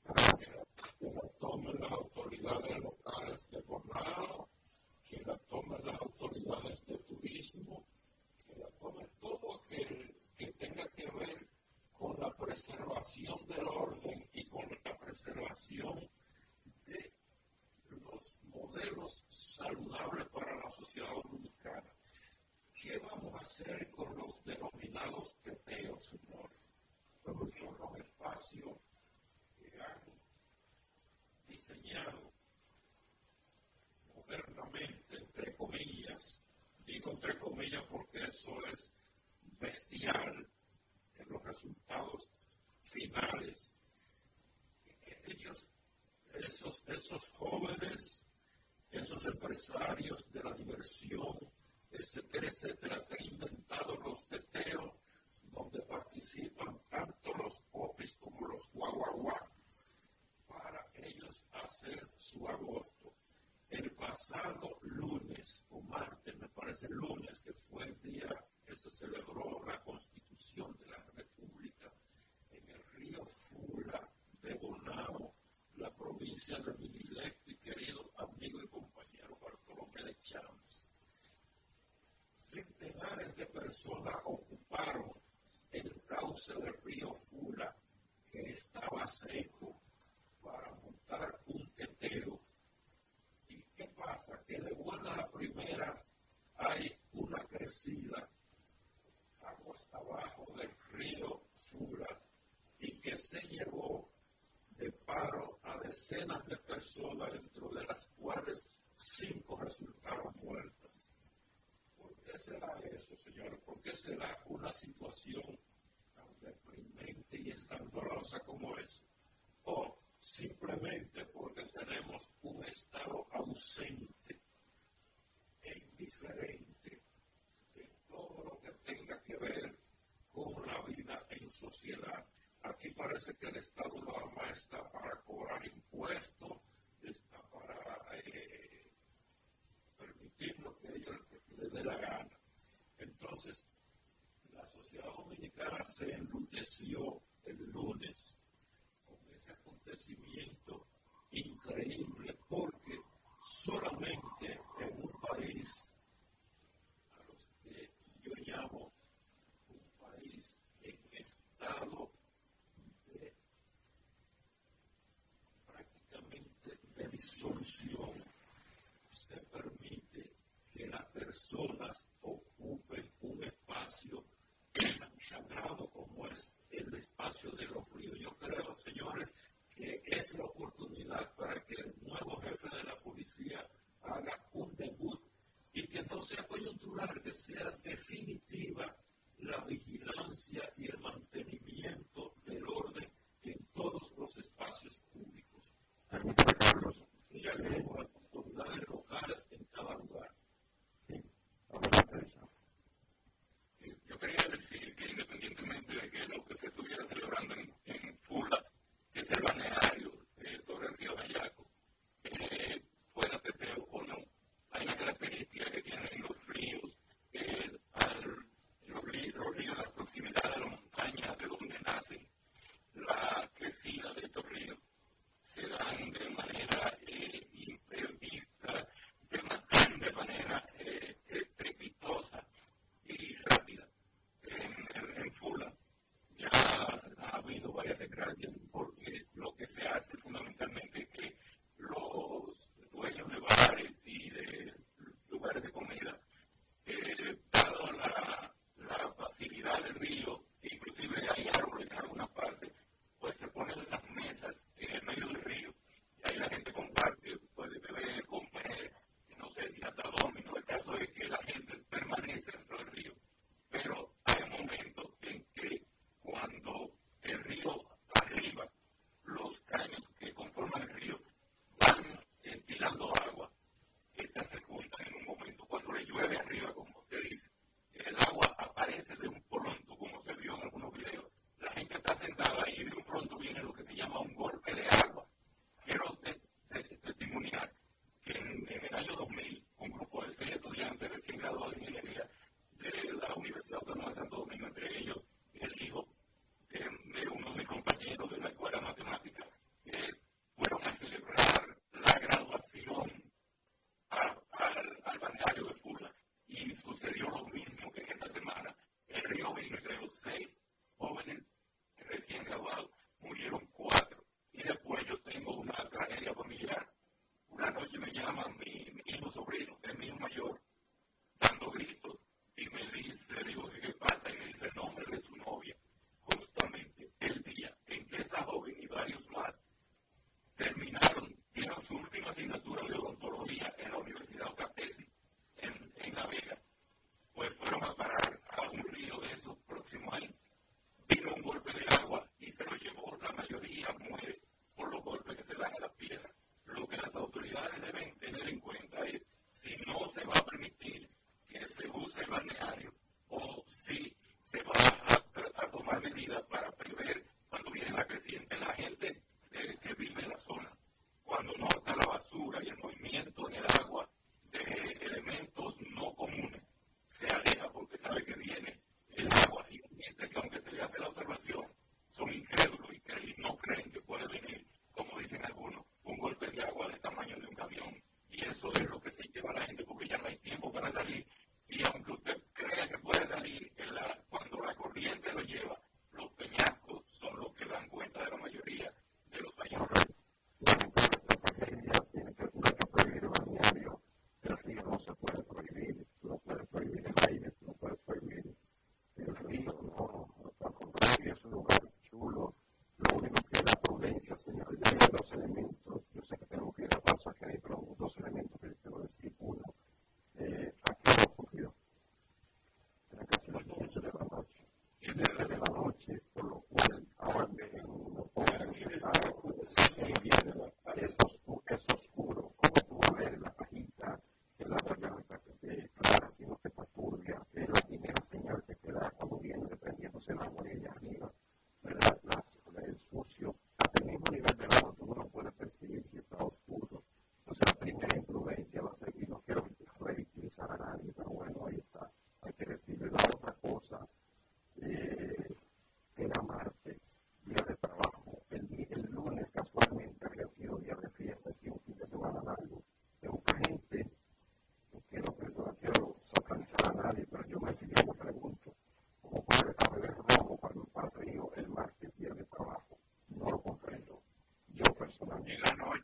que la, que la tomen las autoridades locales de Bonao, que la tomen las autoridades de turismo, que la tomen todo aquel que tenga que ver con la preservación del orden y con la preservación de los modelos saludables para la sociedad dominicana. ¿Qué vamos a hacer con los denominados? denominados teteos, señores. Porque son los espacios que han diseñado modernamente, entre comillas, digo entre comillas porque eso es bestial en los resultados finales. Ellos, esos, esos jóvenes, esos empresarios de la diversión, etcétera, etcétera, se han inventado los teteos donde participan tanto los popis como los guaguaguá para ellos hacer su agosto. El pasado lunes o martes, me parece lunes, que fue el día que se celebró la constitución de la República en el río Fula de Bonao, la provincia de mi directo y querido amigo y compañero Bartolomé de Champs centenares de personas ocuparon el cauce del río Fula, que estaba seco, para montar un teteo. ¿Y qué pasa? Que de buenas a primeras hay una crecida aguas abajo del río Fula y que se llevó de paro a decenas de personas, dentro de las cuales cinco resultaron muertos qué será eso, señores? ¿Por qué será una situación tan deprimente y escandalosa como eso? O simplemente porque tenemos un Estado ausente e indiferente en todo lo que tenga que ver con la vida en sociedad. Aquí parece que el Estado normal está para cobrar impuestos, está para eh, permitir lo que ellos de la gana. Entonces, la sociedad dominicana se enruteció el lunes con ese acontecimiento increíble porque solamente en un país a los que yo llamo un país en estado de prácticamente de disolución que las personas ocupen un espacio tan sagrado como es el espacio de los ríos. Yo creo, señores, que es la oportunidad para que el nuevo jefe de la policía haga un debut y que no sea coyuntural, que sea definitiva la vigilancia y el mantenimiento del orden en todos los espacios públicos. Y a las autoridades locales en cada lugar. Yo quería decir que independientemente de que lo que se estuviera celebrando en fula, que ese baneario eh, sobre el río Gayaco pueda eh, ter o no, hay una característica que tienen los ríos, los ríos de la proximidad de las montañas de donde nacen la crecida de estos ríos, se dan de manera eh, imprevista, de una grande manera. ya ha habido varias desgracias porque lo que se hace fundamentalmente es que los dueños de bares y de lugares de comida, eh, dado la, facilidad del río, inclusive hay árboles en alguna parte, pues se ponen las mesas en el medio del río. Y ahí la gente comparte, puede beber, comer, no sé si hasta domino, el caso es que la gente permanece su última asignatura de odontología en la Universidad Señor, ya no. imprudencia está oscuro. O sea, la primera imprudencia va a ser, no quiero revictimizar a nadie, pero bueno, ahí está. Hay que decirle la otra cosa. Eh, era martes, día de trabajo. El, lunes casualmente había sido día de fiesta, así un fin de semana largo.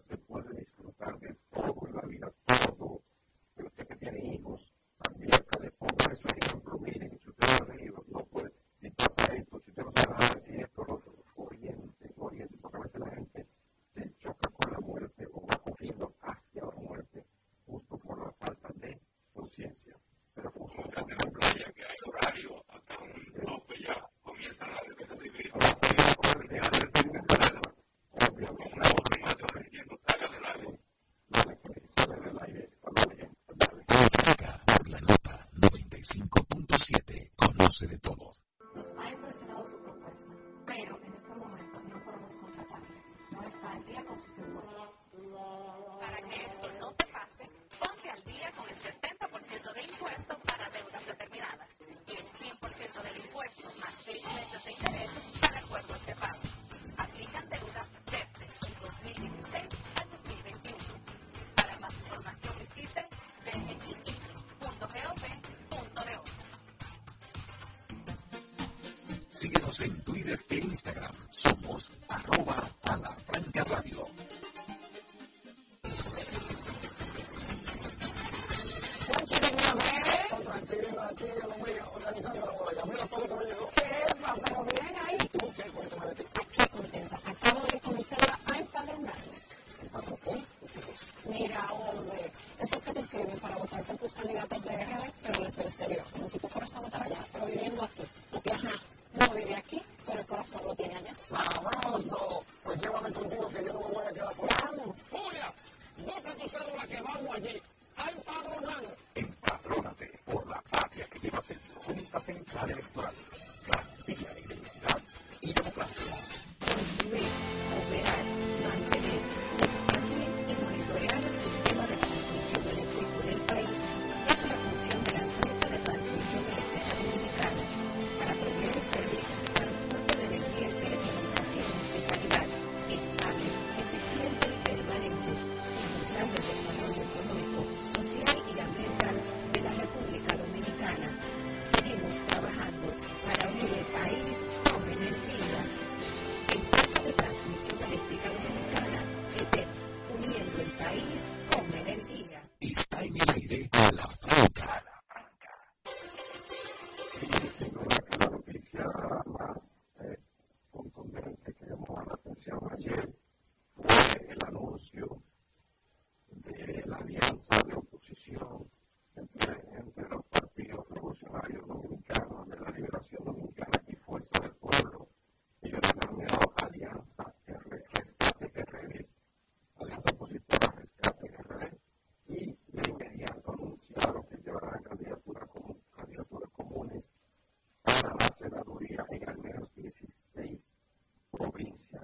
que você pode né? conoce de todo. Nos ha impresionado su propuesta, pero en este momento no podemos contratarle. No está al día con su seguro. Instagram.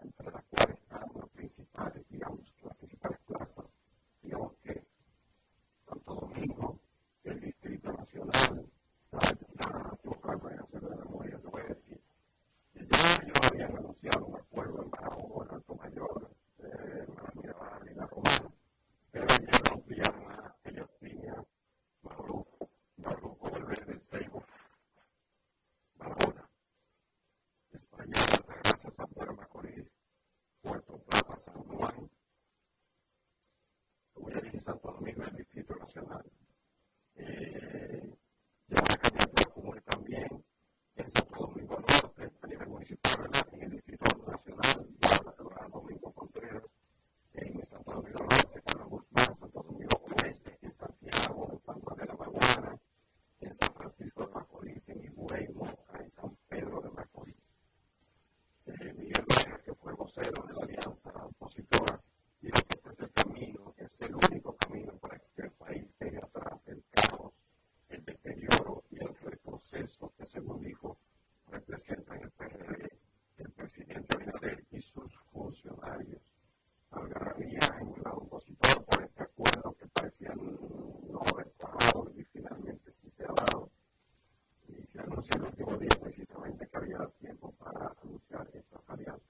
entre las cuales están los principales, digamos, las principales plazas, digamos que Santo Domingo, el Distrito Nacional, la, la, de la Memoria, te voy a decir. Ya yo había renunciado un acuerdo en Barajo, en Alto Mayor, eh, en la Romana, pero ya rompían a Elias Piña, Barroco, Barroco del Verde, el Seibo, Barahona, Española, Terraza, San Pedro Macorís, San Juan, Guayaquil y Santo Domingo del Distrito Nacional. Eh, candidatura común también en Santo Domingo Norte, a nivel municipal, ¿verdad? en el Distrito Nacional, ya Domingo Contreras, en Santo Domingo Norte, Santo Domingo Oeste, en Santiago, en San Juan de la Maguana, en San Francisco de Macorís, en Ibueimo, en San anunciar los últimos días precisamente que había tiempo para anunciar esta alianza.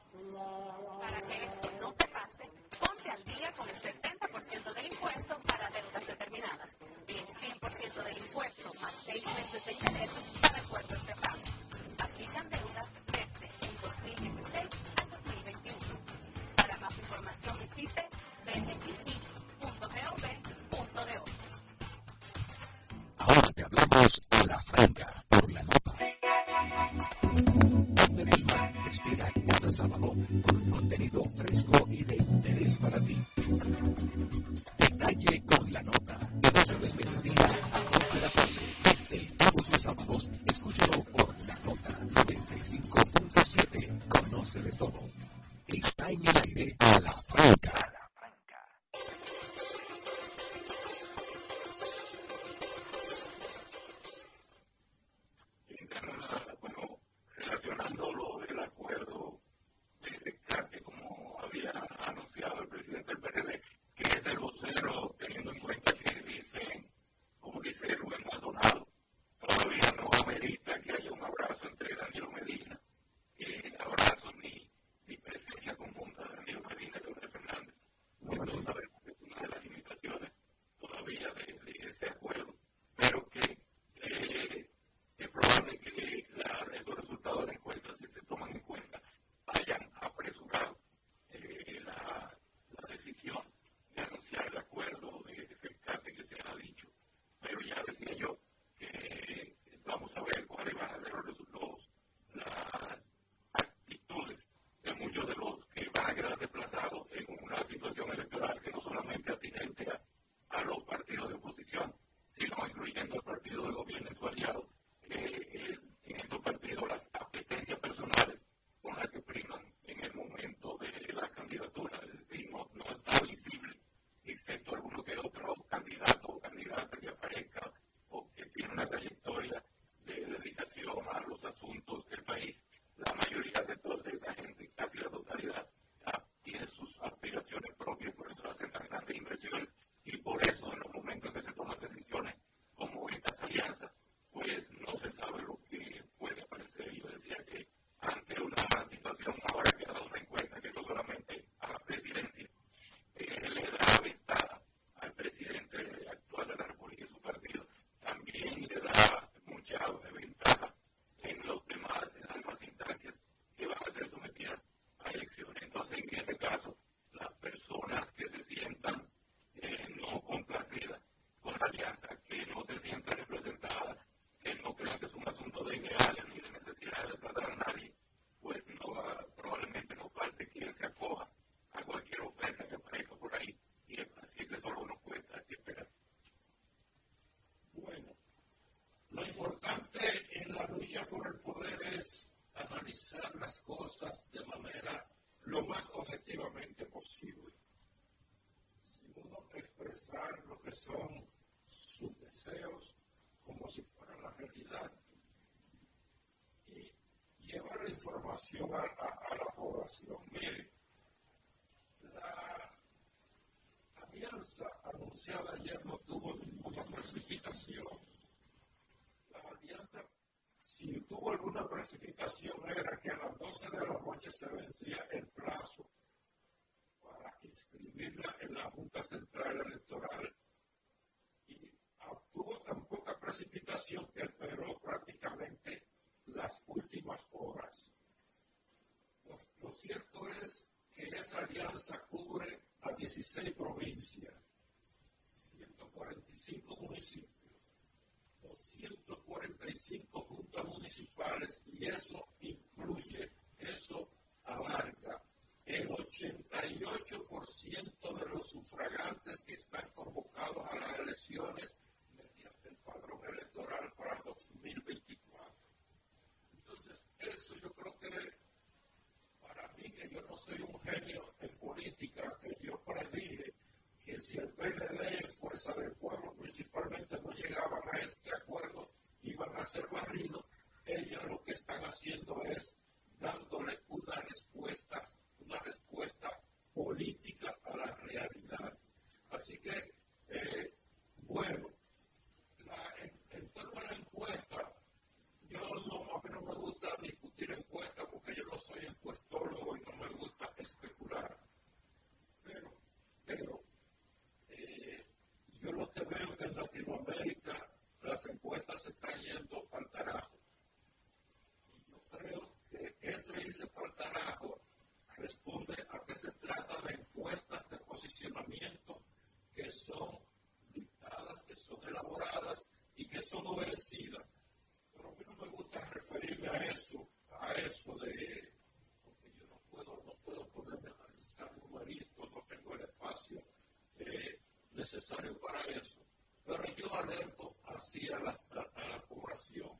lucha por el poder es analizar las cosas de manera lo más objetivamente posible. Si uno expresar lo que son sus deseos como si fuera la realidad y llevar la información a, la población. Mire, la alianza anunciada ayer no tuvo ninguna precipitación. La alianza si tuvo alguna precipitación era que a las 12 de la noche se vencía plazo para inscribirla en la Junta Central Electoral y obtuvo tan poca precipitación que esperó prácticamente las últimas horas. Lo, cierto es que esa alianza cubre a 16 provincias, 145 municipios 145 juntas municipales y eso incluye, eso abarca el 88% de los sufragantes que están convocados a las elecciones mediante el padrón electoral para 2024. Entonces, eso yo creo que para mí, que yo no soy un genio en política, que yo predije que si el PLD, Fuerza del Pueblo principalmente, no llegaban a este acuerdo, iban a ser barridos, ellos lo que están haciendo es dándole una respuesta, una respuesta política a la realidad. Así que, eh, bueno, la, en, en, torno a la encuesta, yo no, a mí no me gusta discutir encuestas porque yo no soy encuestólogo y no me gusta especular. Pero, pero yo lo que veo que en Latinoamérica las encuestas se están yendo al carajo. Y yo creo que ese irse al carajo responde a que se trata de encuestas de posicionamiento que son dictadas, que son elaboradas y que son obedecidas. Pero a mí no me gusta referirme a eso, a eso de, porque yo no puedo, no puedo ponerme a analizar numeritos, no tengo el espacio. Eh, necesario para eso. Pero yo alerto hacia la, a, la población.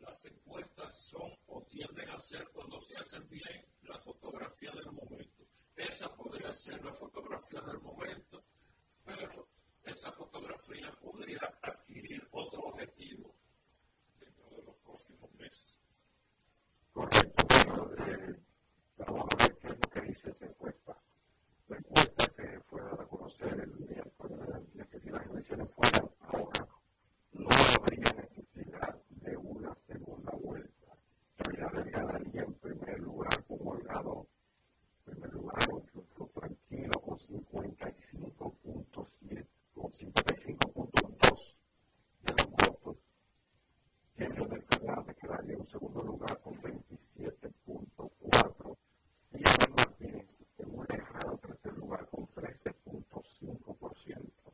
Las encuestas son o tienden a ser, cuando se hacen bien, la fotografía del momento. Esa podría ser la fotografía del momento, pero esa fotografía podría adquirir otro objetivo dentro de los próximos meses. Correcto, bueno, eh, vamos a ver qué es lo que dice esa encuesta la encuesta que fue dada a conocer el miércoles de que si las elecciones fueran ahora, en primer lugar con Holgado, en primer lugar con tranquilo con 55.7, con 55.2 de los votos. Genio del Fernández quedaría en segundo lugar con 27.4 y Abel Martínez en un lejano tercer lugar con 13.5%.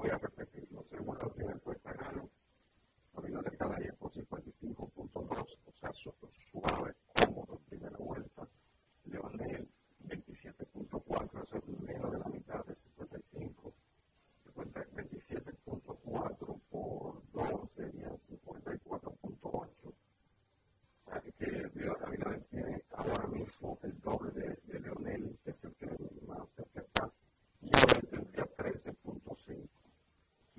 Voy a repetirlo. Según la última encuesta gano, Abinader quedaría con 55.2, o sea, suave, cómodo primera vuelta. Leonel 27.4, eso es menos de la mitad de 55. 27.4 por 2 serían 54.8 que Abinader tiene ahora mismo el doble de, de Leonel, que es el que más cerca está, y ahora tendría 13.5.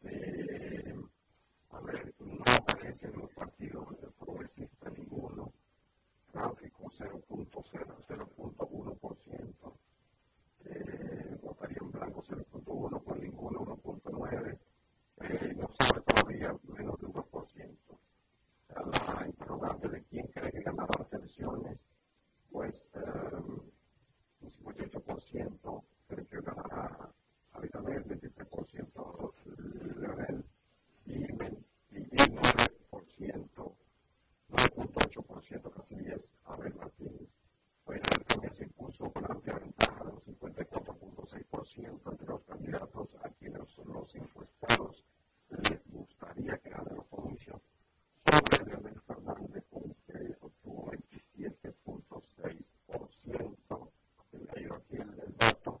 sigue hace un ejercicio matemático simple, sumar ahorita verde, 33% Leonel y 29%, 9.8% Casillas, Abel Martínez. Abinader también se impuso con amplia ventaja de un 54.6% entre los candidatos a quienes los encuestados les gustaría que ganara la oposición. Sobre Leonel Fernández, que obtuvo 27.6%, se le ha ido aquí el, el dato.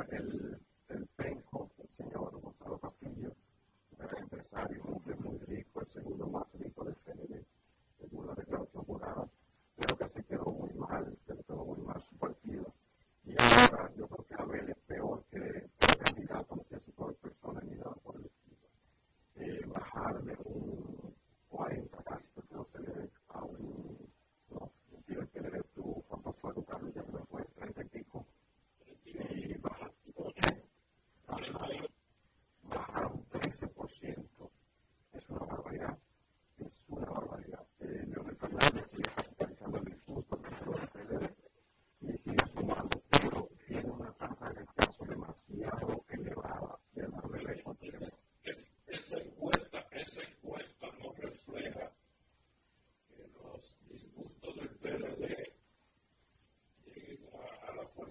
el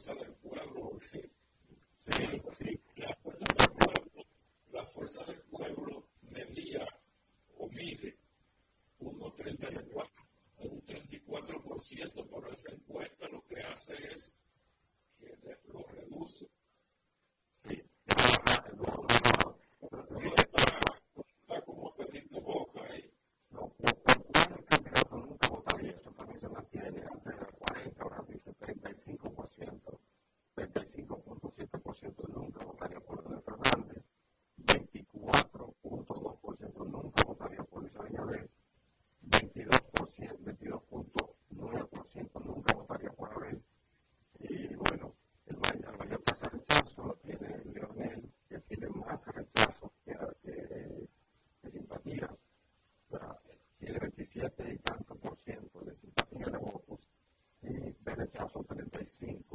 fuerza del pueblo. Sí, sí. La fuerza del pueblo, la fuerza del pueblo medía o mide 1.34. ese rechazo, de, de simpatía. Tiene 27 y tanto por ciento de simpatía de votos y de rechazo 35.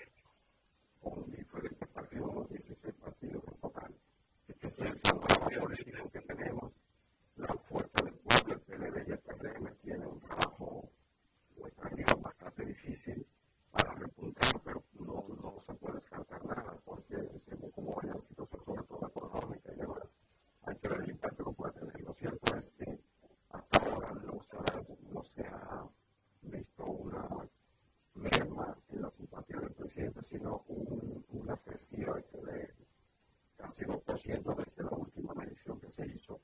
29% sino un, una presión de casi 2% desde la última medición que se hizo.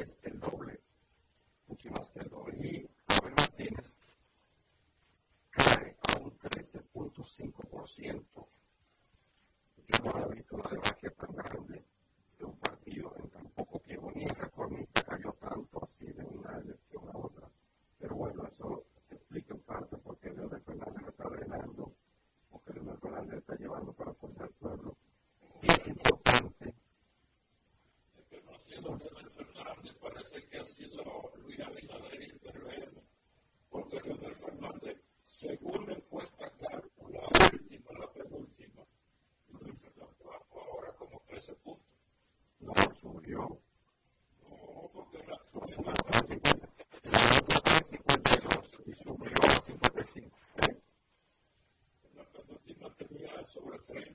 es el doble, mucho más que el doble. Y Abel Martínez cae a un 13.5%. sort of thing.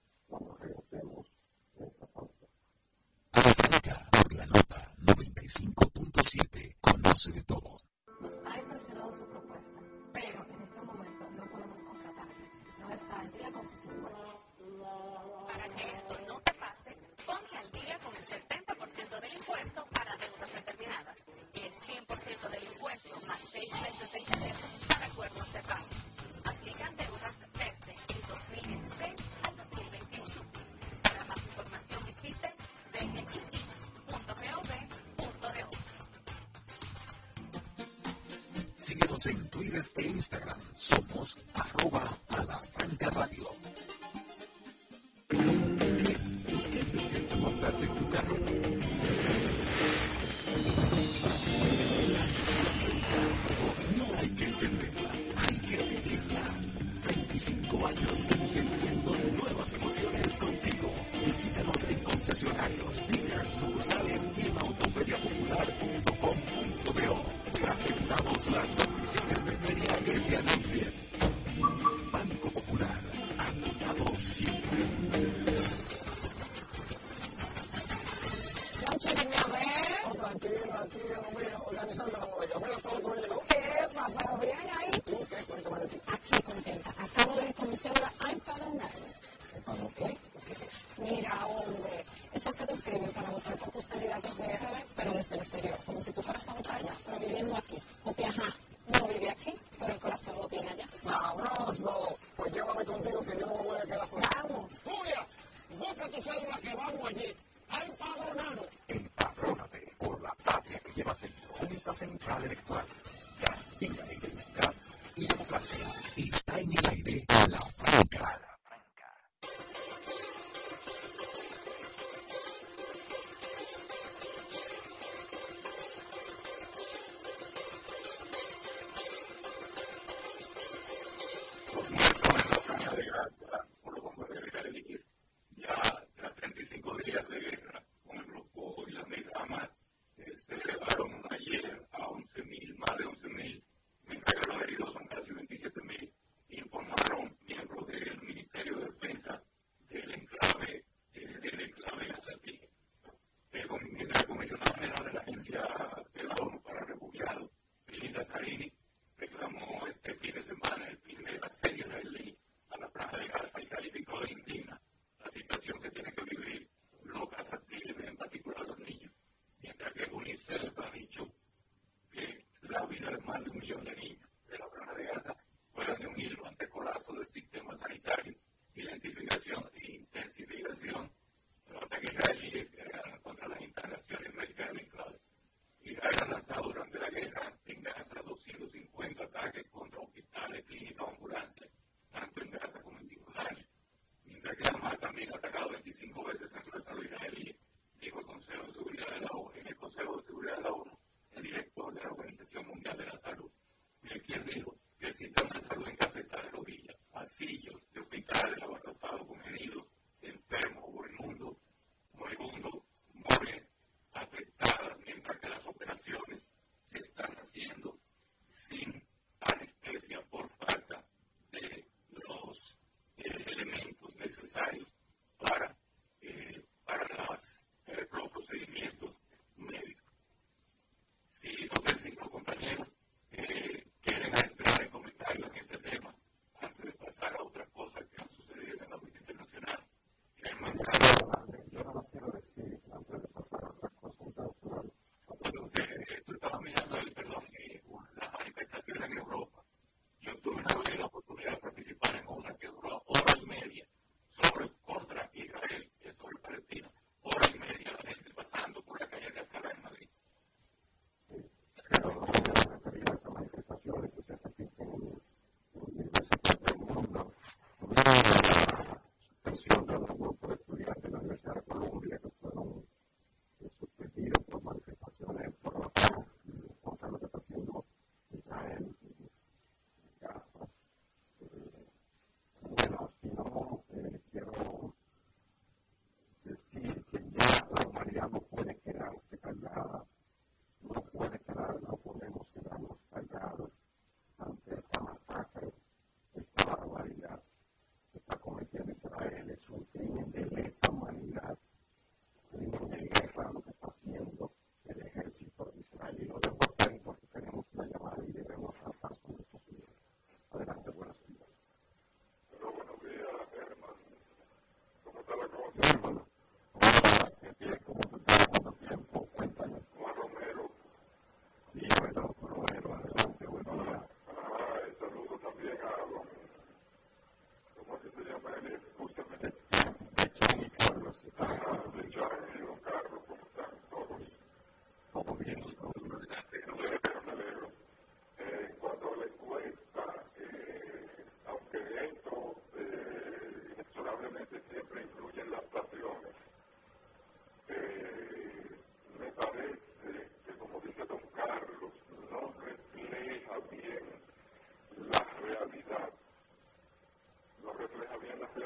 con sus impuestos. Para que esto no te pase, ponte al día con el 70% del impuesto para deudas determinadas y el 100% del impuesto más 6 meses de interés para acuerdos de pago. Aplican deudas desde el 2016 al 2021. Para más información visite dgi.gov Síguenos en Twitter e Instagram. 关注者的利。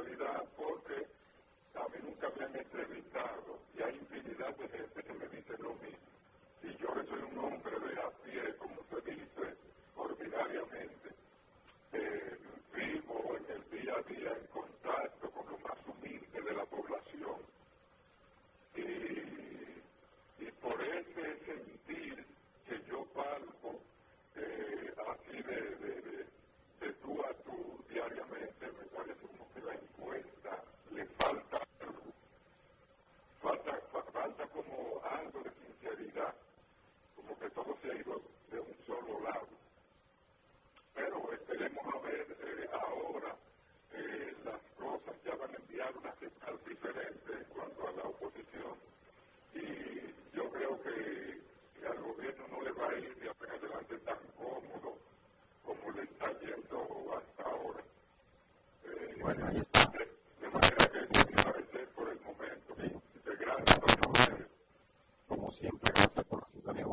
responsabilidade. bueno, ahí está. Demuestra que no se va a vender por el momento. ¿sí? Entonces, gracias, Como siempre, gracias por su sintonía.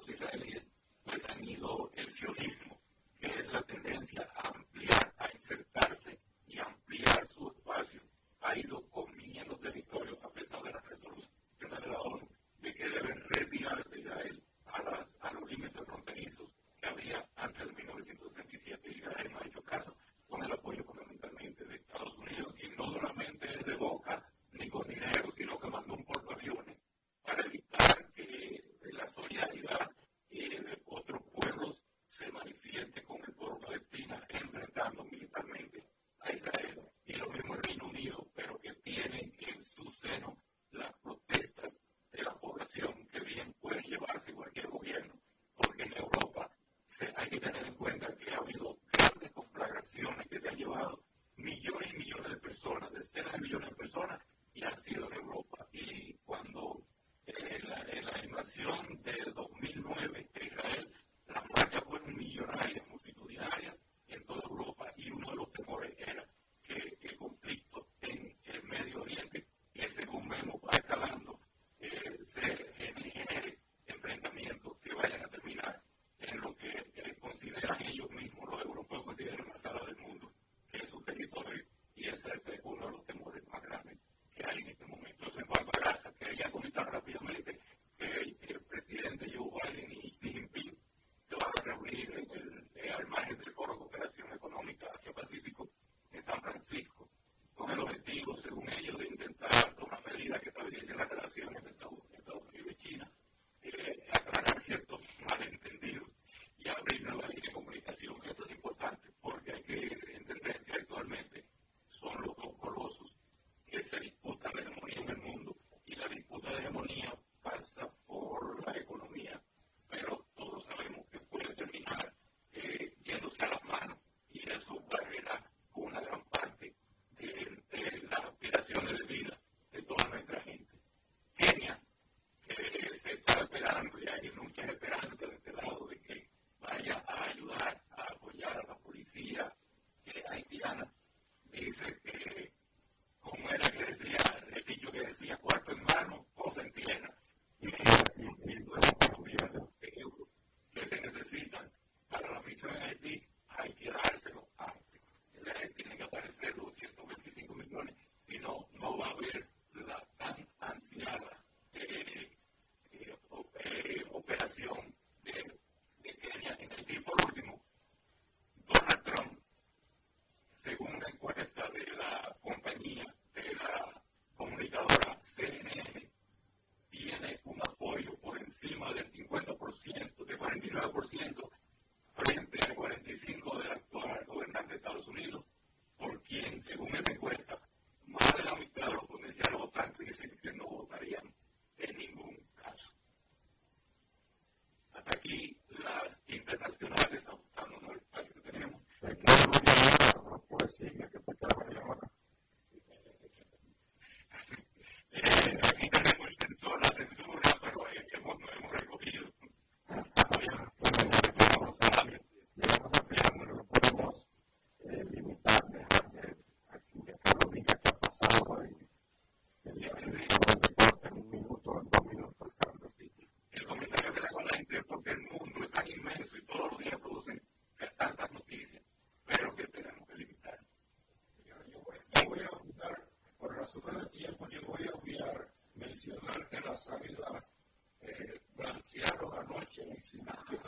los israelíes, pues han ido el sionismo. hay que tener en cuenta que ha habido grandes conflagraciones que se han llevado millones y millones de personas, decenas de millones de personas guys, guys, guys. las águilas eh, anoche y sin hacer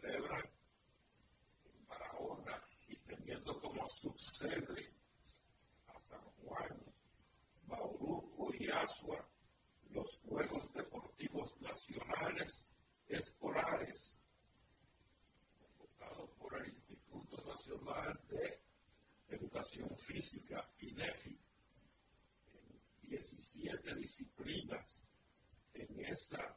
celebran en Barahona y teniendo como subsede a San Juan, Bauruco y Asua los Juegos Deportivos Nacionales Escolares, convocados por el Instituto Nacional de Educación Física, INEFI, en 17 disciplinas en esa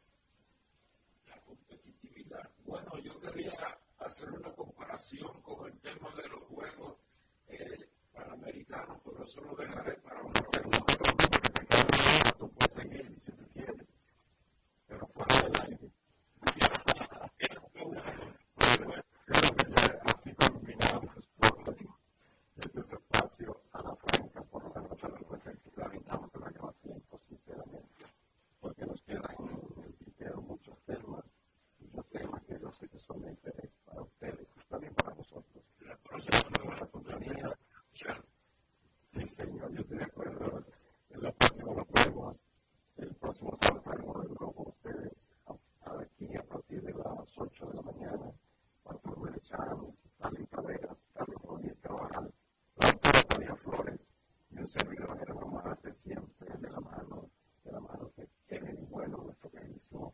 Bueno, yo quería hacer una comparación con el tema de los juegos eh, panamericanos, pero eso lo dejaré para una próxima. Tú puedes seguir si tú quieres, pero fuera del aire. Así combinamos por este espacio a la franca por la reflexión, la que la lleva sinceramente porque nos quedan en el muchos temas, servidor Gerardo Marte siempre de la mano, de la mano que Kennedy Bueno, nuestro queridísimo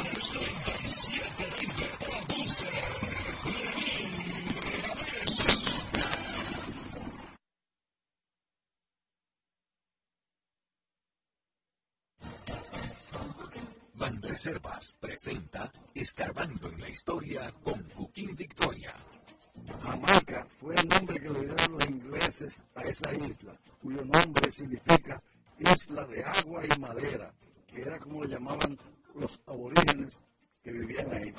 presenta Escarbando en la Historia con Cuquín Victoria. Jamaica fue el nombre que le dieron los ingleses a esa isla, cuyo nombre significa isla de agua y madera, que era como le llamaban los aborígenes que vivían ahí.